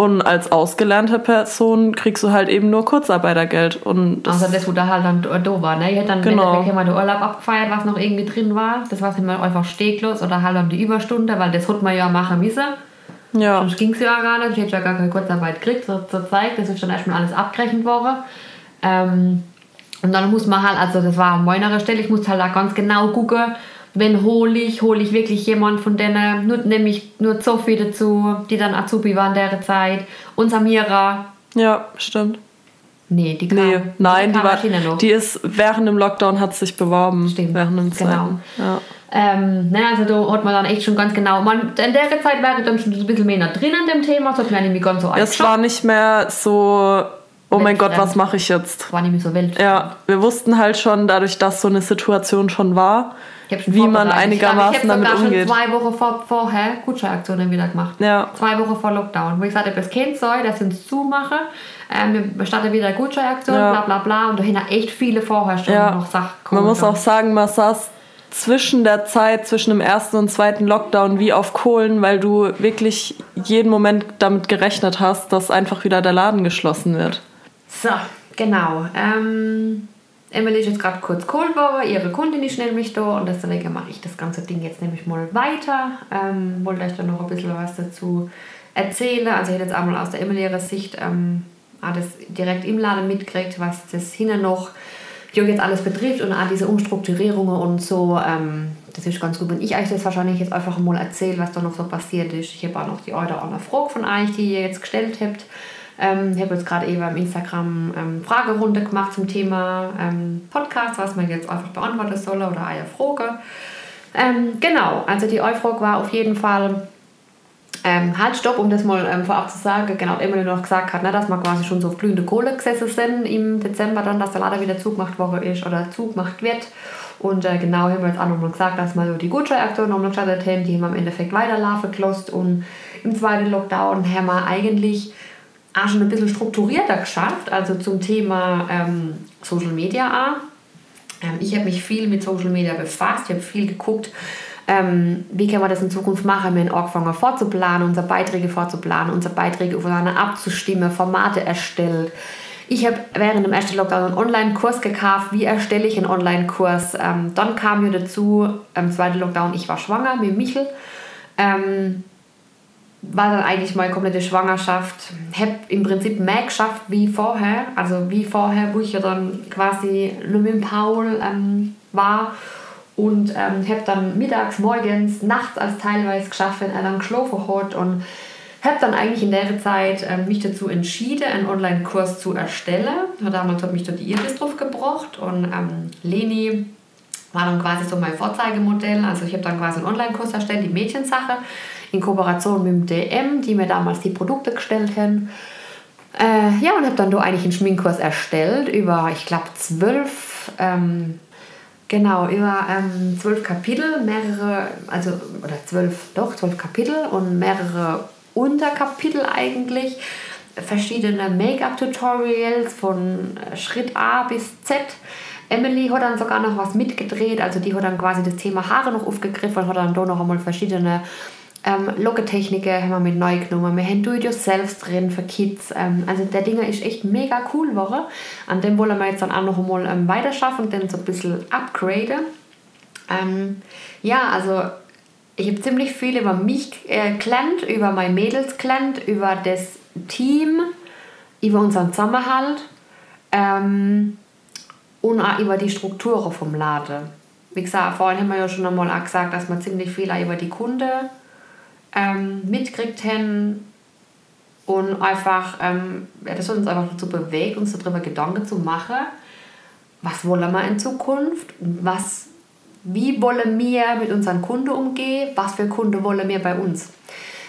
Und als ausgelernte Person kriegst du halt eben nur Kurzarbeitergeld. Und das, Also das, wo da halt dann da war, ne? Ihr hättet dann Genau. im Endeffekt den Urlaub abgefeiert, was noch irgendwie drin war. Das war immer einfach steglos oder halt um die Überstunde, weil das hat man ja machen müssen. ja, Sonst ging es ja gar nicht. Ich hätte ja gar keine Kurzarbeit gekriegt zur, zur Zeit. Das ist dann erstmal alles abgerechnet worden. Ähm, und dann muss man halt, also das war an meiner Stelle, ich muss halt da ganz genau gucken, wenn hole ich, hole ich wirklich jemand von denen, nur, nämlich nur Sophie dazu, die dann Azubi war in der Zeit, und Samira. ja, stimmt. Nee, die kam, Nee, nein, die, kam war, die ist während dem Lockdown hat sich beworben. Stimmt, Während dem genau. Ja. Ähm, ne, also da hat man dann echt schon ganz genau, man, in der Zeit wäre dann schon ein bisschen mehr drin an dem Thema, mir nämlich ganz so Es war nicht mehr so, oh mein Gott, was mache ich jetzt? war nämlich so wild. Ja, wir wussten halt schon, dadurch, dass so eine Situation schon war, Ich wie man einigermaßen ich damit ich hab sogar umgeht. schon zwei Wochen vor, vorher Gutscheinaktionen wieder gemacht. Ja. Zwei Wochen vor Lockdown. Wo ich habe, es kennt soll, dass sie uns zumachen. Ähm, wir starten wieder eine Gutscheinaktion, Ja. bla bla bla. Und dahinter echt viele vorher schon Ja. noch Sachen Man muss auch sagen, man saß zwischen der Zeit, zwischen dem ersten und zweiten Lockdown wie auf Kohlen, weil du wirklich jeden Moment damit gerechnet hast, dass einfach wieder der Laden geschlossen wird. So, genau. Ähm, Emily ist jetzt gerade kurz geholt worden, ihre Kundin ist nämlich da und deswegen mache ich das ganze Ding jetzt nämlich mal weiter. Ähm, wollte euch dann noch ein bisschen was dazu erzählen. Also ich hätte jetzt einmal aus der Emily ihrer Sicht ähm, alles direkt im Laden mitgekriegt, was das hinten noch jetzt alles betrifft und auch diese Umstrukturierungen und so. Ähm, das ist ganz gut, wenn ich euch das wahrscheinlich jetzt einfach mal erzähle, was da noch so passiert ist. Ich habe auch noch die eine oder andere Frage von euch, die ihr jetzt gestellt habt. Ähm, ich habe jetzt gerade eben im Instagram ähm, Fragerunde gemacht zum Thema ähm, Podcast, was man jetzt einfach beantworten soll oder eine Frage. Ähm, genau, also die Eufrage war auf jeden Fall, ähm, halt, stopp, um das mal ähm, vorab zu sagen, genau, Emily noch gesagt hat, ne, dass wir quasi schon so auf glühende Kohle gesessen sind im Dezember dann, dass der Laden wieder zugemacht worden ist oder zugemacht wird. Und äh, genau haben wir jetzt auch nochmal gesagt, dass wir so die Gutscheinaktion nochmal gestartet haben, die haben wir im Endeffekt weiterlaufen gelassen und im zweiten Lockdown haben wir eigentlich auch schon ein bisschen strukturierter geschafft, also zum Thema ähm, Social Media auch. Ähm, ich habe mich viel mit Social Media befasst, ich habe viel geguckt, ähm, wie kann man das in Zukunft machen, wir haben angefangen vorzuplanen, unsere Beiträge vorzuplanen, unsere Beiträge aufeinander abzustimmen, Formate erstellt. Ich habe während dem ersten Lockdown einen Online-Kurs gekauft, wie erstelle ich einen Online-Kurs. Ähm, dann kam mir dazu, im zweiten Lockdown, ich war schwanger mit Michel. Ähm, war dann eigentlich meine komplette Schwangerschaft. Habe im Prinzip mehr geschafft wie vorher. Also wie vorher, wo ich ja dann quasi nur mit Paul ähm, war. Und ähm, habe dann mittags, morgens, nachts als teilweise geschafft, wenn er dann geschlafen hat. Und habe dann eigentlich in der Zeit ähm, mich dazu entschieden, einen Online-Kurs zu erstellen. Damals hat mich da die Iris drauf gebracht. Und ähm, Leni war dann quasi so mein Vorzeigemodell. Also ich habe dann quasi einen Online-Kurs erstellt, die Mädchensache, in Kooperation mit dem DM, die mir damals die Produkte gestellt haben. Äh, ja, und habe dann da eigentlich einen Schminkkurs erstellt über, ich glaube, zwölf, ähm, genau, über ähm, zwölf Kapitel, mehrere, also, oder zwölf, doch, zwölf Kapitel und mehrere Unterkapitel eigentlich. Verschiedene Make-up-Tutorials von Schritt A bis Z. Emily hat dann sogar noch was mitgedreht, also die hat dann quasi das Thema Haare noch aufgegriffen und hat dann da noch einmal verschiedene ähm, Locketechniken haben wir mit neu genommen. Wir haben Do-it-yourselfs drin für Kids. Ähm, also der Dinger ist echt mega cool geworden. An dem wollen wir jetzt dann auch noch einmal ähm, weiterschaffen und dann so ein bisschen upgraden. Ähm, ja, also ich habe ziemlich viel über mich äh, gelernt, über meine Mädels gelernt, über das Team, über unseren Zusammenhalt ähm, und auch über die Strukturen vom Laden. wie gesagt, vorhin haben wir ja schon einmal gesagt, dass man ziemlich viel über die Kunde ähm, mitkriegt haben und einfach, ähm, das hat uns einfach dazu bewegt, uns darüber Gedanken zu machen, was wollen wir in Zukunft, was, wie wollen wir mit unseren Kunden umgehen, was für Kunden wollen wir bei uns.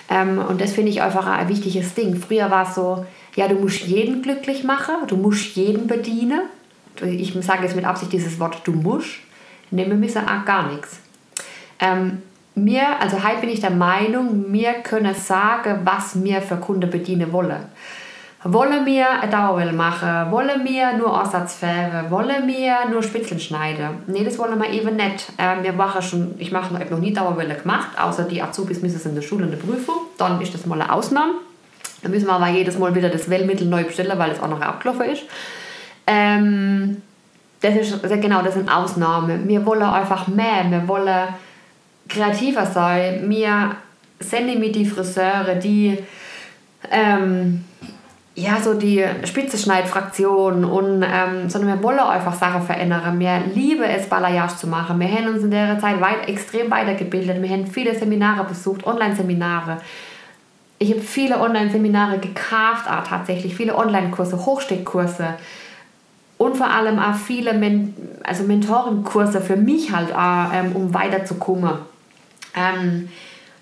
Ähm, und das finde ich einfach ein wichtiges Ding. Früher war es so, ja, du musst jeden glücklich machen, du musst jeden bedienen. Ich sage jetzt mit Absicht dieses Wort, du musst. Nehmen wir auch gar nichts. Ähm, mir, also heute bin ich der Meinung, wir können sagen, was wir für Kunden bedienen wollen. Wollen wir eine Dauerwelle machen? Wollen wir nur Aussatz färben? Wollen wir nur Spitzeln schneiden? Nee, das wollen wir eben nicht. Ähm, wir machen schon, ich mache noch, noch nie Dauerwelle gemacht, außer die Azubis müssen es in der Schule in der Prüfung. Dann ist das mal eine Ausnahme. Dann müssen wir aber jedes Mal wieder das Wellmittel neu bestellen, weil es auch noch abgelaufen ist. Ähm, das ist genau, das sind Ausnahmen. Wir wollen einfach mehr. Wir wollen kreativer sein. Wir sind nämlich die Friseure, die ähm, ja, so die Spitzenschneidfraktion und ähm, sondern wir wollen einfach Sachen verändern. Wir lieben es, Balayage zu machen. Wir haben uns in der Zeit weit, extrem weitergebildet. Wir haben viele Seminare besucht, Online-Seminare. Ich habe viele Online-Seminare gekauft, auch tatsächlich, viele Online-Kurse, Hochsteckkurse und vor allem auch viele Men also Mentoring-Kurse für mich halt auch, ähm, um weiterzukommen. Ähm,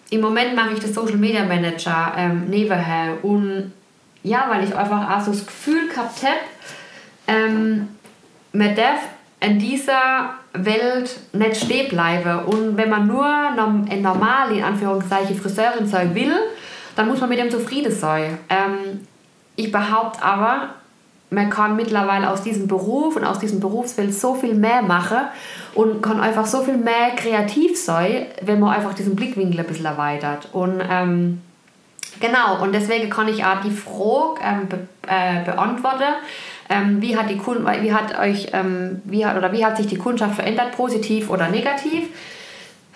Im Moment mache ich das Social Media Manager ähm, nebenher und ja, weil ich einfach auch so das Gefühl gehabt habe, ähm, man darf in dieser Welt nicht stehen bleiben. Und wenn man nur ein normal, in Anführungszeichen, Friseurin sein will, dann muss man mit dem zufrieden sein. Ähm, ich behaupte aber, man kann mittlerweile aus diesem Beruf und aus diesem Berufsfeld so viel mehr machen und kann einfach so viel mehr kreativ sein, wenn man einfach diesen Blickwinkel ein bisschen erweitert. Und ähm, genau, und deswegen kann ich auch die Frage ähm, be äh, beantworten. Ähm, wie hat die Kund wie hat euch ähm, wie hat oder wie hat sich die Kundschaft verändert positiv oder negativ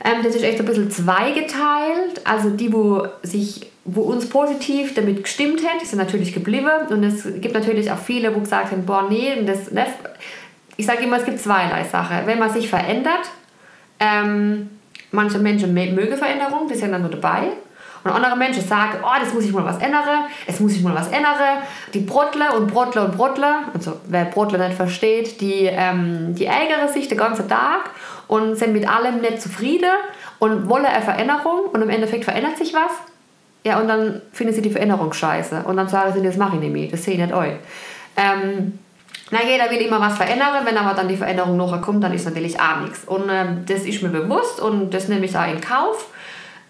ähm, das ist echt ein bisschen zweigeteilt also die wo sich wo uns positiv damit gestimmt hat, sind natürlich geblieben. Und es gibt natürlich auch viele, wo gesagt haben, boah, nee, das, das ich sage immer, es gibt zweierlei Sachen. Wenn man sich verändert, ähm, manche Menschen mögen Veränderung, die sind dann nur dabei. Und andere Menschen sagen, oh, das muss ich mal was ändern, es muss ich mal was ändern. Die Brotler und Brotler und Brotler, also wer Brotler nicht versteht, die, ähm, die ärgern sich den ganzen Tag und sind mit allem nicht zufrieden und wollen eine Veränderung und im Endeffekt verändert sich was ja, und dann finden sie die Veränderung scheiße. Und dann sagen sie, das mache ich nicht mehr, das sehe ich nicht euch. Ähm, na, jeder will immer was verändern, wenn aber dann die Veränderung nachher kommt, dann ist natürlich auch nichts. Und ähm, das ist mir bewusst und das nehme ich auch in Kauf.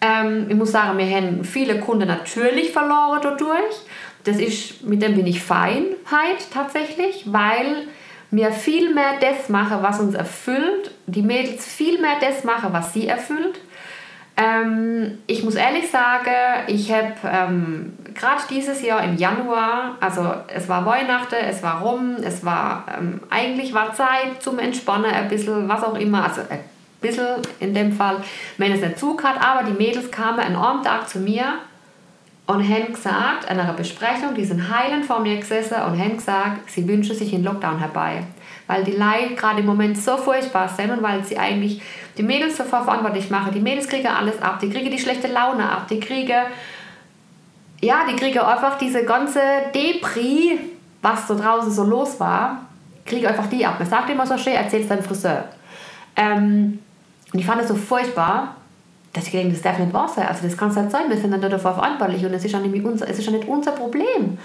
Ähm, ich muss sagen, wir haben viele Kunden natürlich verloren dadurch. Das ist, mit dem bin ich Feinheit tatsächlich, weil wir viel mehr das machen, was uns erfüllt. Die Mädels viel mehr das machen, was sie erfüllt. Ähm, ich muss ehrlich sagen, ich habe ähm, gerade dieses Jahr im Januar, also es war Weihnachten, es war rum, es war ähm, eigentlich war Zeit zum Entspannen, ein bisschen, was auch immer, also ein bisschen in dem Fall, wenn es nicht Zug hat, aber die Mädels kamen einen Abendtag zu mir und haben gesagt, in einer Besprechung, die sind heilend vor mir gesessen und haben gesagt, sie wünschen sich einen Lockdown herbei weil die Leute gerade im Moment so furchtbar sind und weil sie eigentlich die Mädels sofort verantwortlich machen. Die Mädels kriegen alles ab, die kriegen die schlechte Laune ab, die kriegen, ja, die kriegen einfach diese ganze Depri, was so draußen so los war, kriegen einfach die ab. Man sagt immer so schön, erzähl's deinem Friseur. Ähm, und ich fand es so furchtbar, dass ich gedacht das darf nicht wahr sein. Also das kann es nicht sein, wir sind dann dafür verantwortlich und es ist ja nicht, unser, es Problem.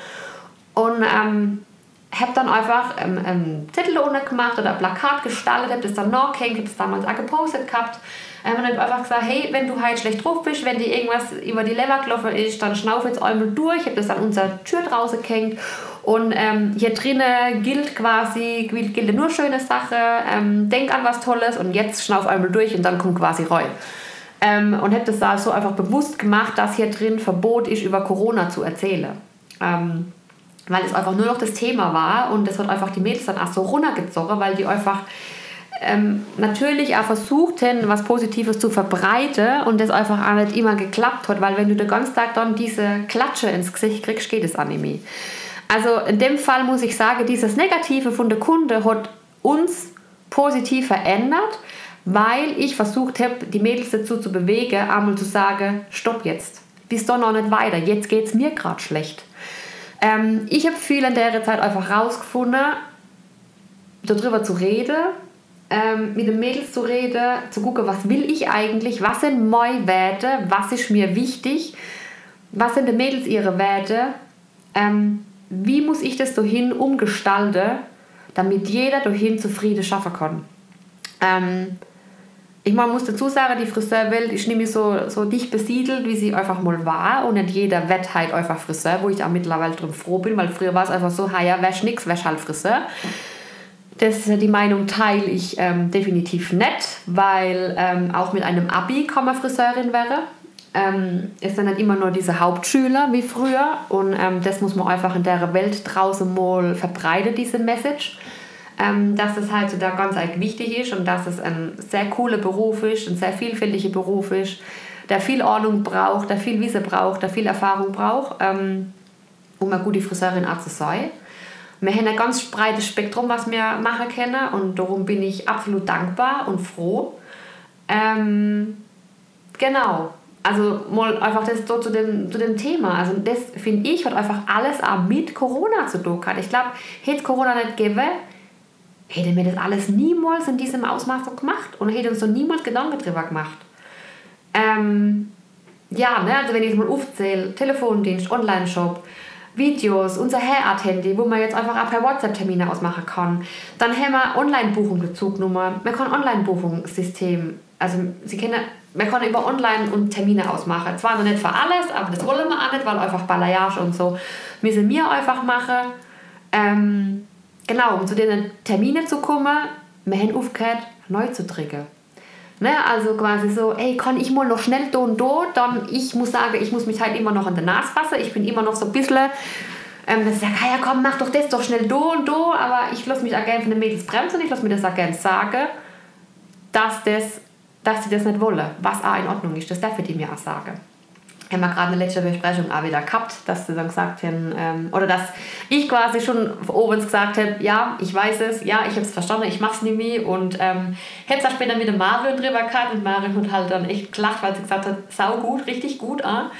Und ähm, habe dann einfach ähm, einen Zettel ohne gemacht oder ein Plakat gestaltet, habe das dann noch gehängt, habe das damals auch gepostet gehabt ähm, und habe einfach gesagt, hey, wenn du halt schlecht drauf bist, wenn dir irgendwas über die Leber gelaufen ist, dann schnauf jetzt einmal durch. Ich habe das an unserer Tür draußen gehängt und ähm, hier drinnen gilt quasi, gilt nur schöne Sache, ähm, denk an was Tolles und jetzt schnauf einmal durch und dann kommt quasi Reue. Ähm, und habe das da so einfach bewusst gemacht, dass hier drin Verbot ist, über Corona zu erzählen. Ähm, weil es einfach nur noch das Thema war und das hat einfach die Mädels dann auch so runtergezogen, weil die einfach ähm, natürlich auch versuchten, was Positives zu verbreiten und das einfach auch nicht immer geklappt hat, weil wenn du den ganzen Tag dann diese Klatsche ins Gesicht kriegst, geht es mehr. Also in dem Fall muss ich sagen, dieses Negative von der Kunde hat uns positiv verändert, weil ich versucht habe, die Mädels dazu zu bewegen, einmal zu sagen, stopp jetzt, bis doch noch nicht weiter, jetzt geht es mir gerade schlecht. Ähm, ich habe viel in der Zeit einfach rausgefunden, darüber zu reden, ähm, mit den Mädels zu reden, zu gucken, was will ich eigentlich, was sind meine Werte, was ist mir wichtig, was sind die Mädels ihre Werte, ähm, wie muss ich das dahin umgestalten, damit jeder dahin zufrieden schaffen kann. Ähm, ich meine, muss dazu sagen, die Friseurwelt ist mehr so, so dicht besiedelt, wie sie einfach mal war. Und nicht jeder wird halt einfach Friseur, wo ich auch mittlerweile drum froh bin, weil früher war es einfach so, ja, wäsch nix, wäsch halt Friseur. Das, die Meinung teile ich ähm, definitiv nicht, weil ähm, auch mit einem Abi man Friseurin werden. Ähm, ist dann nicht immer nur diese Hauptschüler wie früher und ähm, das muss man einfach in der Welt draußen mal verbreiten, diese Message ähm, dass es halt so da ganz wichtig ist und dass es ein sehr cooler Beruf ist, ein sehr vielfältiger Beruf ist, der viel Ordnung braucht, der viel Wissen braucht, der viel Erfahrung braucht, ähm, um eine gute Friseurin auch zu sein. Wir haben ein ganz breites Spektrum, was wir machen können und darum bin ich absolut dankbar und froh. Ähm, genau, also mal einfach das so zu dem, zu dem Thema. Also das finde ich hat einfach alles auch mit Corona zu tun. Ich glaube, hätte Corona nicht gegeben, hätte mir das alles niemals in diesem Ausmaß so gemacht und hätte uns so niemals Gedanken drüber gemacht. Ähm, ja, ne, also wenn ich es mal aufzähle, Telefondienst, Online-Shop, Videos, unser Hairart-Handy, wo man jetzt einfach auch per WhatsApp Termine ausmachen kann. Dann haben wir Online-Buchung, Bezugnummer. Man kann Online-Buchungssystem, also Sie kennen, man kann über Online und Termine ausmachen. Zwar noch nicht für alles, aber das wollen wir auch nicht, weil einfach Balayage und so müssen wir einfach machen. Ähm, genau, um zu den Terminen zu kommen, wir haben aufgehört, neu zu drücken. Ne, also quasi so, ey, kann ich mal noch schnell da und da, dann ich muss sagen, ich muss mich halt immer noch an der Nase fassen, ich bin immer noch so ein bisschen, ähm, dass ich sage, ja komm, mach doch das doch schnell da und da, aber ich lasse mich auch gerne von den Mädels bremsen, ich lasse mir das auch gerne sagen, dass, das, dass sie das nicht wollen, was auch in Ordnung ist, das darf ich mir auch sagen haben wir gerade eine letzte Besprechung auch wieder gehabt, dass sie dann gesagt haben, ähm, oder dass ich quasi schon oben gesagt habe, ja, ich weiß es, ja, ich habe es verstanden, ich mache es nicht mehr und ähm, habe es auch später mit dem Marion drüber gehabt und Marion hat halt dann echt gelacht, weil sie gesagt hat, sau gut, richtig gut an.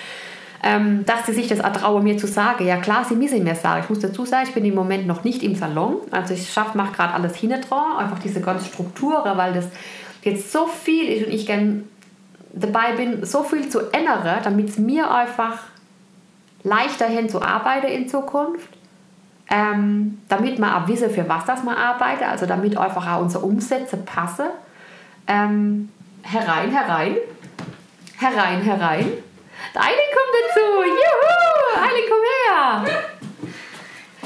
Ähm, dass sie sich das auch trauen, mir zu sagen. Ja klar, sie müssen mir sagen. Ich muss dazu sagen, ich bin im Moment noch nicht im Salon. Also ich schaffe, mache gerade alles hinten dran, einfach diese ganze Struktur, weil das jetzt so viel ist und ich gerne dabei bin, so viel zu ändern, damit es mir einfach leichter hin zu arbeiten in Zukunft. Ähm, damit man auch wissen, für was das man arbeitet, also damit einfach auch unsere Umsätze passen. Ähm, herein, herein, herein, herein. Der Eileen kommt dazu. Juhu! Eileen, komm her!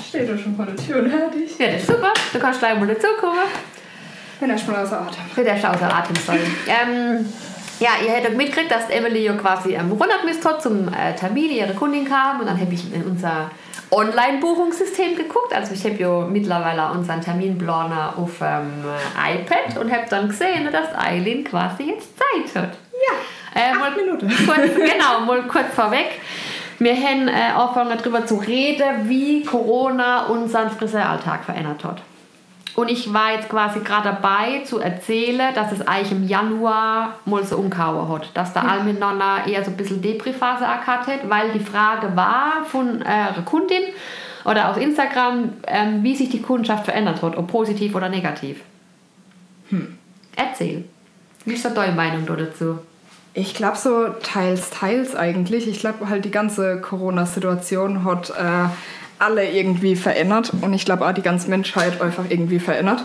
Steht doch schon vor der Tür und hört dich. Ja, das ist super. Du kannst gleich mal dazukommen. Wenn er schon außer Atem. Wenn er schon außer Atem soll. ähm, ja, ihr hättet mitgekriegt, dass Emily ja quasi am hat zum äh, Termin, ihre Kundin kam und dann habe ich in unser Online-Buchungssystem geguckt. Also ich habe ja mittlerweile unseren Terminplaner auf ähm, iPad und habe dann gesehen, dass Eileen quasi jetzt Zeit hat. Ja, äh, acht Minuten. Kurz, genau, mal kurz vorweg. Wir haben äh, angefangen darüber zu reden, wie Corona unseren Friseuralltag verändert hat. Und ich war jetzt quasi gerade dabei zu erzählen, dass es eigentlich im Januar mal so umgehauen hat. Dass der ja. alle miteinander eher so ein bisschen Depri-Phase hat, weil die Frage war von einer äh, Kundin oder aus Instagram, ähm, wie sich die Kundschaft verändert hat, ob positiv oder negativ. Hm. Erzähl. Wie ist da deine Meinung dazu? Ich glaube so teils, teils eigentlich. Ich glaube halt die ganze Corona-Situation hat... Äh, alle irgendwie verändert und ich glaube auch die ganze Menschheit einfach irgendwie verändert.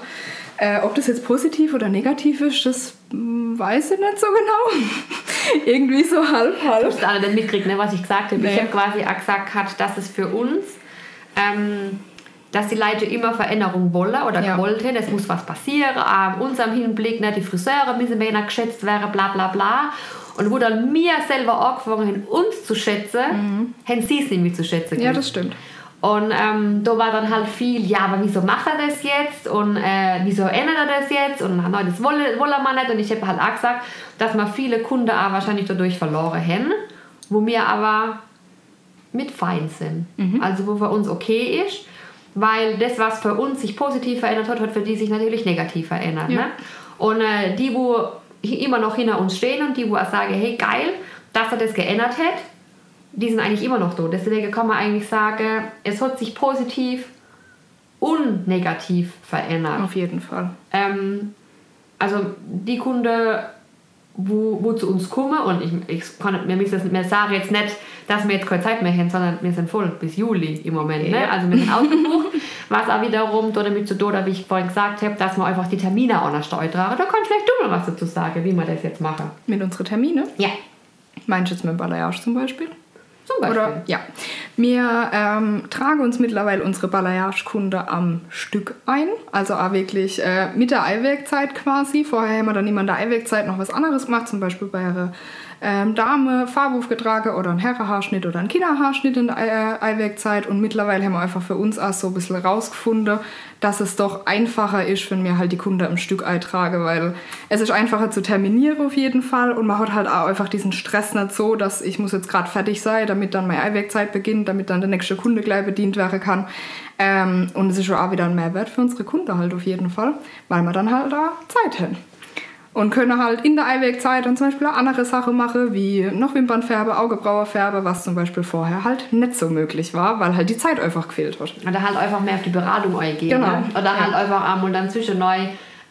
Äh, ob das jetzt positiv oder negativ ist, das hm, weiß ich nicht so genau. irgendwie so halb, halb. Du hast alle nicht mitgekriegt, ne, was ich gesagt habe. Nee. Ich habe quasi auch gesagt, dass es für uns, ähm, dass die Leute immer Veränderung wollen oder ja. wollten. Es muss was passieren. In unserem Hinblick, ne, die Friseure müssen mehr geschätzt werden, bla bla bla. Und wo dann wir selber angefangen haben, uns zu schätzen, mhm. haben sie es nämlich zu schätzen. Ja, das stimmt. Und ähm, da war dann halt viel, ja, aber wieso macht er das jetzt? Und äh, wieso ändert er das jetzt? Und nein, das wolle, wolle man nicht. Und ich habe halt auch gesagt, dass wir viele Kunden auch wahrscheinlich dadurch verloren haben, wo wir aber mit fein sind. Mhm. Also wo für uns okay ist, weil das, was für uns sich positiv verändert hat, hat für die sich natürlich negativ verändert. Ja. Ne? Und äh, die, wo immer noch hinter uns stehen und die, wo auch sagen, hey, geil, dass er das geändert hat, die sind eigentlich immer noch da. Deswegen kann man eigentlich sagen, es hat sich positiv und negativ verändert. Auf jeden Fall. Ähm, also die Kunde, wo, wo zu uns kommen, und ich, ich kann mir, mir sage jetzt nicht, dass wir jetzt keine Zeit mehr haben, sondern wir sind voll bis Juli im Moment. Ne? Also wir sind ausgebucht, was auch wiederum damit zu tun wie ich vorhin gesagt habe, dass wir einfach die Termine auch noch steuern. Da kann vielleicht du mal was dazu sagen, wie wir das jetzt machen. Mit unseren Terminen? Ja. Meinst du jetzt mit Balayage zum Beispiel? Zum Beispiel. Oder, ja. Wir ähm, tragen uns mittlerweile unsere Balayage-Kunde am Stück ein. Also auch wirklich äh, mit der Eiwegzeit quasi. Vorher haben wir dann immer in der Eiwegzeit noch was anderes gemacht. Zum Beispiel bei ihrer ähm, Dame Farbwurf getragen oder ein Herrenhaarschnitt oder ein Kinderhaarschnitt in der äh, Eiwegzeit. Und mittlerweile haben wir einfach für uns auch so ein bisschen rausgefunden, dass es doch einfacher ist, wenn wir halt die Kunde im Stück Ei trage, weil es ist einfacher zu terminieren auf jeden Fall und man hat halt auch einfach diesen Stress nicht so, dass ich muss jetzt gerade fertig sein, damit dann meine Eiwegzeit beginnt, damit dann der nächste Kunde gleich bedient werden kann. Ähm, und es ist auch wieder ein Mehrwert für unsere Kunden halt auf jeden Fall, weil wir dann halt da Zeit haben und können halt in der Eiwegzeit dann zum Beispiel andere Sachen machen, wie noch Wimpernfärbe, Augebrauerfärbe, was zum Beispiel vorher halt nicht so möglich war, weil halt die Zeit einfach gefehlt hat. Oder halt einfach mehr auf die Beratung eingehen. Genau. Ne? Oder Ja. halt einfach einmal dann zwischen neu,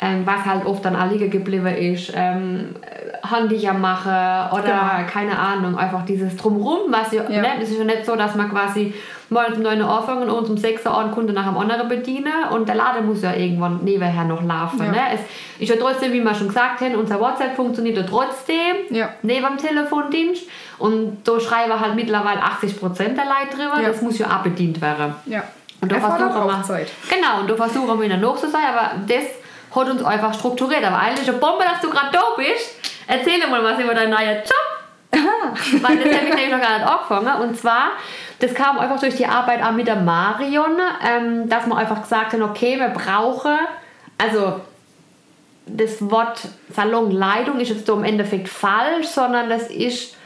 ähm, was halt oft dann auch liegen geblieben ist, ähm, Handtücher machen oder Genau. keine Ahnung, einfach dieses Drumrum, was ja, Ja. Ne? es ist ja nicht so, dass man quasi morgens um 9 Uhr anfangen und um 6 Uhr einen Kunde nach dem anderen bedienen und der Laden muss ja irgendwann nebenher noch laufen. Ja. Ne? Es ist ja trotzdem, wie wir schon gesagt haben, unser WhatsApp funktioniert ja trotzdem Ja. neben dem Telefondienst und da schreiben halt mittlerweile 80% der Leute drüber, Ja. das muss ja auch bedient werden. Ja. Und da versuchen wir, Zeit. Genau, und da versuchen wir noch zu sein, aber das hat uns einfach strukturiert. Aber eigentlich eine Bombe, dass du gerade da bist. Erzähl mal was über deinen neuen Job. Weil das habe ich nämlich noch gar nicht angefangen. Und zwar, das kam einfach durch die Arbeit auch mit der Marion, ähm, dass wir einfach gesagt haben, okay, wir brauchen, also das Wort Salonleitung ist jetzt da im Endeffekt falsch, sondern das ist,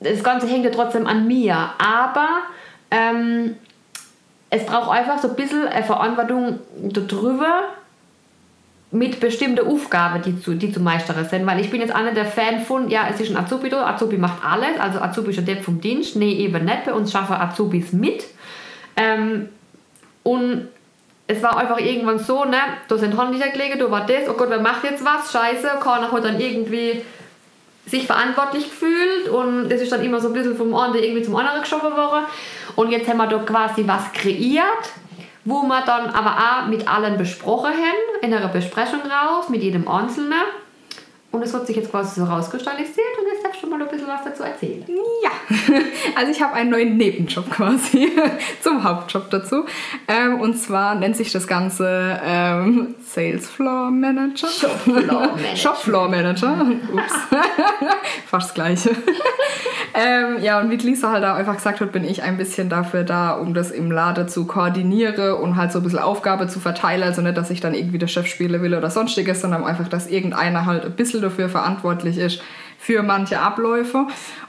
das Ganze hängt ja trotzdem an mir. Aber ähm, es braucht einfach so ein bisschen eine Verantwortung darüber mit bestimmten Aufgaben, die zu, die zu meistern sind. Weil ich bin jetzt einer der Fan von, ja, es ist ein Azubi da, Azubi macht alles, also Azubi ist der vom Dienst. Nee, eben nicht, bei uns schaffen Azubis mit. Ähm, und es war einfach irgendwann so, ne, da sind Handtücher gelegt, da war das, oh Gott, wer macht jetzt was? Scheiße, keiner hat dann irgendwie sich verantwortlich gefühlt und das ist dann immer so ein bisschen vom einen irgendwie zum anderen geschoben worden. Und jetzt haben wir da quasi was kreiert, wo wir dann aber auch mit allen besprochen haben, in einer Besprechung raus, mit jedem Einzelnen. Und es hat sich jetzt quasi so rauskristallisiert und jetzt darfst du mal ein bisschen was dazu erzählen. Ja, also ich habe einen neuen Nebenjob quasi zum Hauptjob dazu. Ähm, und zwar nennt sich das Ganze ähm, Sales Floor Manager. Shopfloor Manager. Shopfloor Manager. Ups. Fast das Gleiche. ähm, ja, und wie Lisa halt auch einfach gesagt hat, bin ich ein bisschen dafür da, um das im Laden zu koordinieren und halt so ein bisschen Aufgabe zu verteilen. Also nicht, dass ich dann irgendwie der Chef spielen will oder sonstiges, sondern einfach, dass irgendeiner halt ein bisschen dafür verantwortlich ist für manche Abläufe.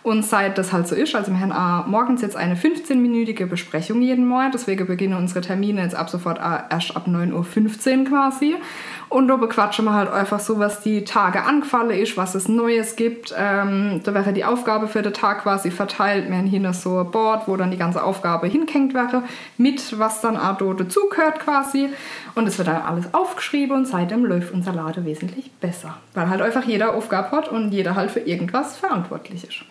Und seit das halt so ist, also wir haben auch morgens jetzt eine 15-minütige Besprechung jeden Monat, deswegen beginnen unsere Termine jetzt ab sofort erst ab 9.15 Uhr quasi. Und da bequatschen wir halt einfach so, was die Tage angefallen ist, was es Neues gibt. Ähm, da wäre die Aufgabe für den Tag quasi verteilt. Wir haben hier so ein Board, wo dann die ganze Aufgabe hingehängt wäre, mit was dann auch da dazugehört quasi. Und es wird dann alles aufgeschrieben und seitdem läuft unser Laden wesentlich besser. Weil halt einfach jeder Aufgabe hat und jeder halt für irgendwas verantwortlich ist.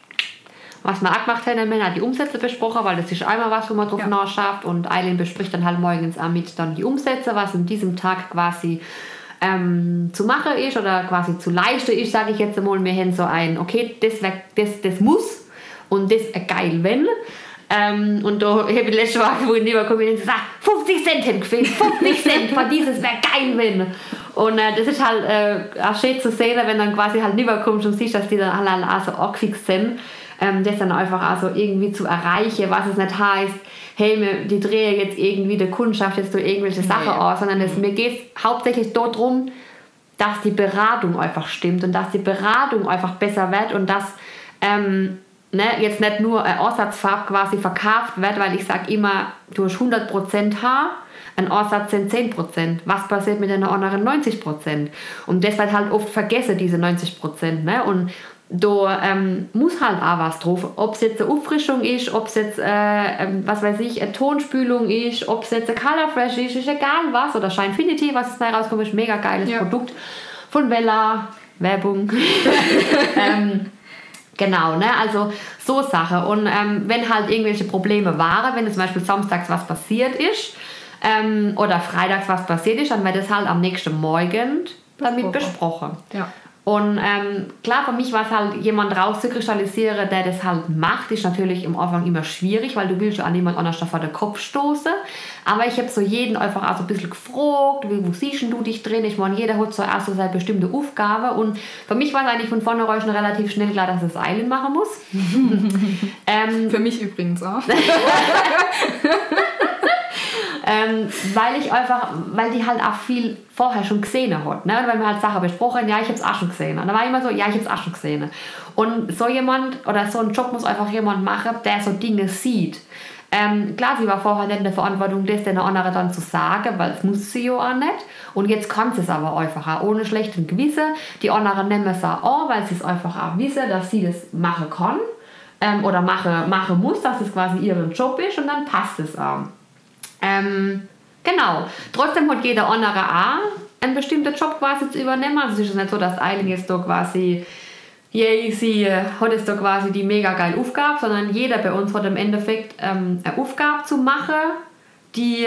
Was wir auch gemacht haben, wir haben die Umsätze besprochen, weil das ist einmal was, wo man drauf Ja. nachschafft und Eileen bespricht dann halt morgens auch mit dann die Umsätze, was in diesem Tag quasi ähm, zu machen ist oder quasi zu leisten ist, sage ich jetzt einmal. Wir haben so ein, okay, das, wär, das, das muss und das wäre geil, wenn. Ähm, und da habe ich letztes Mal, wo ich rübergekommen bin, gesagt, 50 Cent hätte gefehlt, 50 Cent, von dieses wäre geil, wenn. Und äh, das ist halt äh, auch schön zu sehen, wenn dann quasi halt rüberkommst und siehst, dass die dann alle, alle auch so angefixt sind. Ähm, das dann einfach also irgendwie zu erreichen, was es nicht heißt, hey, wir, die drehen jetzt irgendwie der Kundschaft jetzt durch irgendwelche Sachen Nee. aus, sondern es, mir geht es hauptsächlich darum, dass die Beratung einfach stimmt und dass die Beratung einfach besser wird und dass ähm, ne, jetzt nicht nur eine Ersatzfarbe quasi verkauft wird, weil ich sage immer, du hast 100% Haar, ein Aussatz sind 10%. Was passiert mit den anderen 90%? Und das wird halt oft vergessen, diese 90%. Ne? Und da ähm, muss halt auch was drauf. Ob es jetzt eine Auffrischung ist, ob es jetzt, äh, ähm, was weiß ich, eine Tonspülung ist, ob es jetzt eine Color Fresh ist, ist egal was. Oder Shinefinity, was jetzt da rauskommt, ist ein mega geiles Ja. Produkt von Vella. Werbung. ähm, Genau, ne? also so Sache. Und ähm, wenn halt irgendwelche Probleme waren, wenn zum Beispiel samstags was passiert ist ähm, oder freitags was passiert ist, dann wird das halt am nächsten Morgen damit besprochen. Ja. Und ähm, klar, für mich war es halt, jemand rauszukristallisieren, der das halt macht, ist natürlich im Anfang immer schwierig, weil du willst ja an niemand anders vor den Kopf stoßen. Aber ich habe so jeden einfach auch so ein bisschen gefragt, wie, wo siehst du dich drin? Ich meine, jeder hat so erst so seine bestimmte Aufgabe. Und für mich war es eigentlich von vornherein schon relativ schnell klar, dass es Eilen machen muss. ähm, Für mich übrigens auch. ähm, weil ich einfach, weil die halt auch viel vorher schon gesehen hat. Ne? Und wenn wir halt Sachen besprochen, ja, ich habe es auch schon gesehen. Und dann war immer so, ja, ich habe es auch schon gesehen. Und so jemand oder so einen Job muss einfach jemand machen, der so Dinge sieht. Ähm, klar, sie war vorher nicht in der Verantwortung, das den anderen dann zu sagen, weil es muss sie ja auch nicht. Und jetzt kann sie es aber einfach auch ohne schlechten Gewissen. Die anderen nehmen es auch an, weil sie es einfach auch wissen, dass sie das machen kann ähm, oder machen, machen muss, dass es quasi ihren Job ist und dann passt es auch. Ähm, genau. Trotzdem hat jeder andere auch einen bestimmten Job quasi zu übernehmen. Also es ist nicht so, dass Eileen jetzt da quasi, yay, sie hat jetzt da quasi die mega geile Aufgabe, sondern jeder bei uns hat im Endeffekt ähm, eine Aufgabe zu machen, die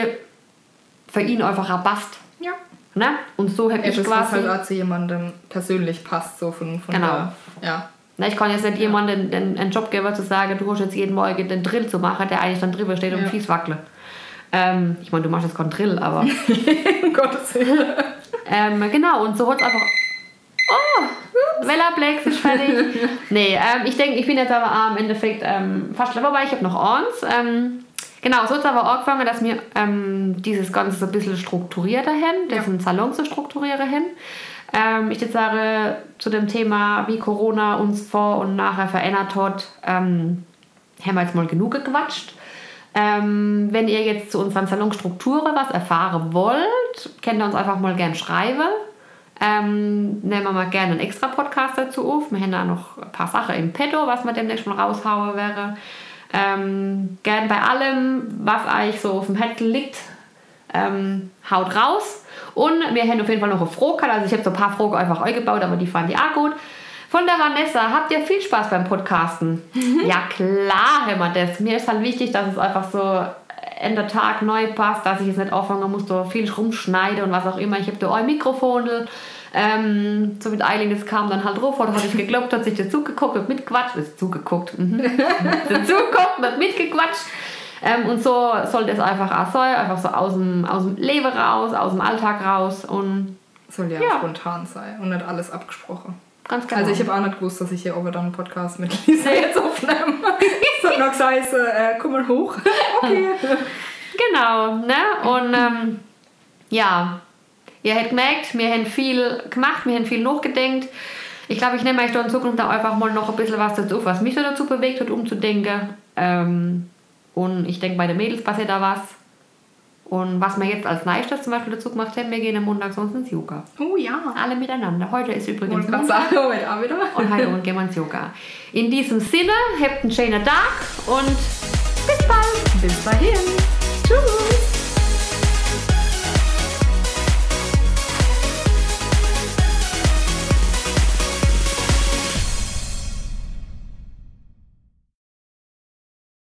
für ihn einfach passt. Ja. Ne? Und so habe ich Etwas, was quasi... halt auch zu jemandem persönlich passt, so von, von Genau. der, ja. Na, ich kann jetzt nicht jemandem den, einen Job geben, zu sagen, du hast jetzt jeden Morgen den Drill zu machen, der eigentlich dann drüber steht und Ja. fies wackelt. Ähm, ich meine, du machst keinen Drill, aber. um Gottes Willen. ähm, genau, und so hat es einfach. Oh! Vella Plex ist fertig. nee, ähm, ich denke, ich bin jetzt aber auch im Endeffekt ähm, fast wobei ich habe noch eins. Ähm, genau, so hat es aber angefangen, dass wir ähm, dieses Ganze so ein bisschen strukturierter hin, diesen Salon zu strukturieren hin. Ähm, ich jetzt sage zu dem Thema, wie Corona uns vor und nachher verändert hat, ähm, haben wir jetzt mal genug gequatscht. Ähm, wenn ihr jetzt zu unseren Salonstrukturen was erfahren wollt, könnt ihr uns einfach mal gerne schreiben. Ähm, nehmen wir mal gerne einen extra Podcast dazu auf. Wir haben da noch ein paar Sachen im Petto, was wir demnächst mal raushauen wäre. Ähm, gern bei allem, was euch so auf dem Hettel liegt, ähm, haut raus. Und wir haben auf jeden Fall noch eine Frage. Also ich habe so ein paar Fragen einfach eingebaut, aber die fand ich auch gut. Von der Vanessa, habt ihr viel Spaß beim Podcasten? Ja, klar wir das. Mir ist halt wichtig, dass es einfach so Ende Tag neu passt, dass ich jetzt nicht anfangen muss, so viel rumschneiden und was auch immer. Ich habe da ein Mikrofon, ähm, so mit Eiling, das kam dann halt drauf, oder hat ich geglaubt, hat sich dazu geguckt, hat mitgequatscht, ist zugeguckt, mhm. dazu geguckt, hat mitgequatscht. Ähm, und so soll das einfach auch sein, einfach so aus dem, aus dem Leben raus, aus dem Alltag raus und Soll ja, Ja. spontan sein und nicht alles abgesprochen. Ganz genau. Also ich habe auch nicht gewusst, dass ich hier aber dann einen Podcast mit Lisa jetzt aufnehme. Hat noch gesagt, äh, komm mal hoch. Okay. Genau, ne? Und ähm, ja, ihr habt gemerkt, wir haben viel gemacht, wir haben viel nachgedenkt. Ich glaube, ich nehme euch da in Zukunft auch einfach mal noch ein bisschen was dazu, was mich so dazu bewegt hat, umzudenken. Ähm, und ich denke, bei den Mädels passiert da was. Und was wir jetzt als nächstes zum Beispiel dazu gemacht haben, wir gehen am Montag sonst ins Yoga. Oh ja. Alle miteinander. Heute ist übrigens Montag. sagen, heute auch wieder. Und heute gehen wir ins Yoga. In diesem Sinne, habt einen schönen Tag und bis bald. Bis dahin. Tschüss.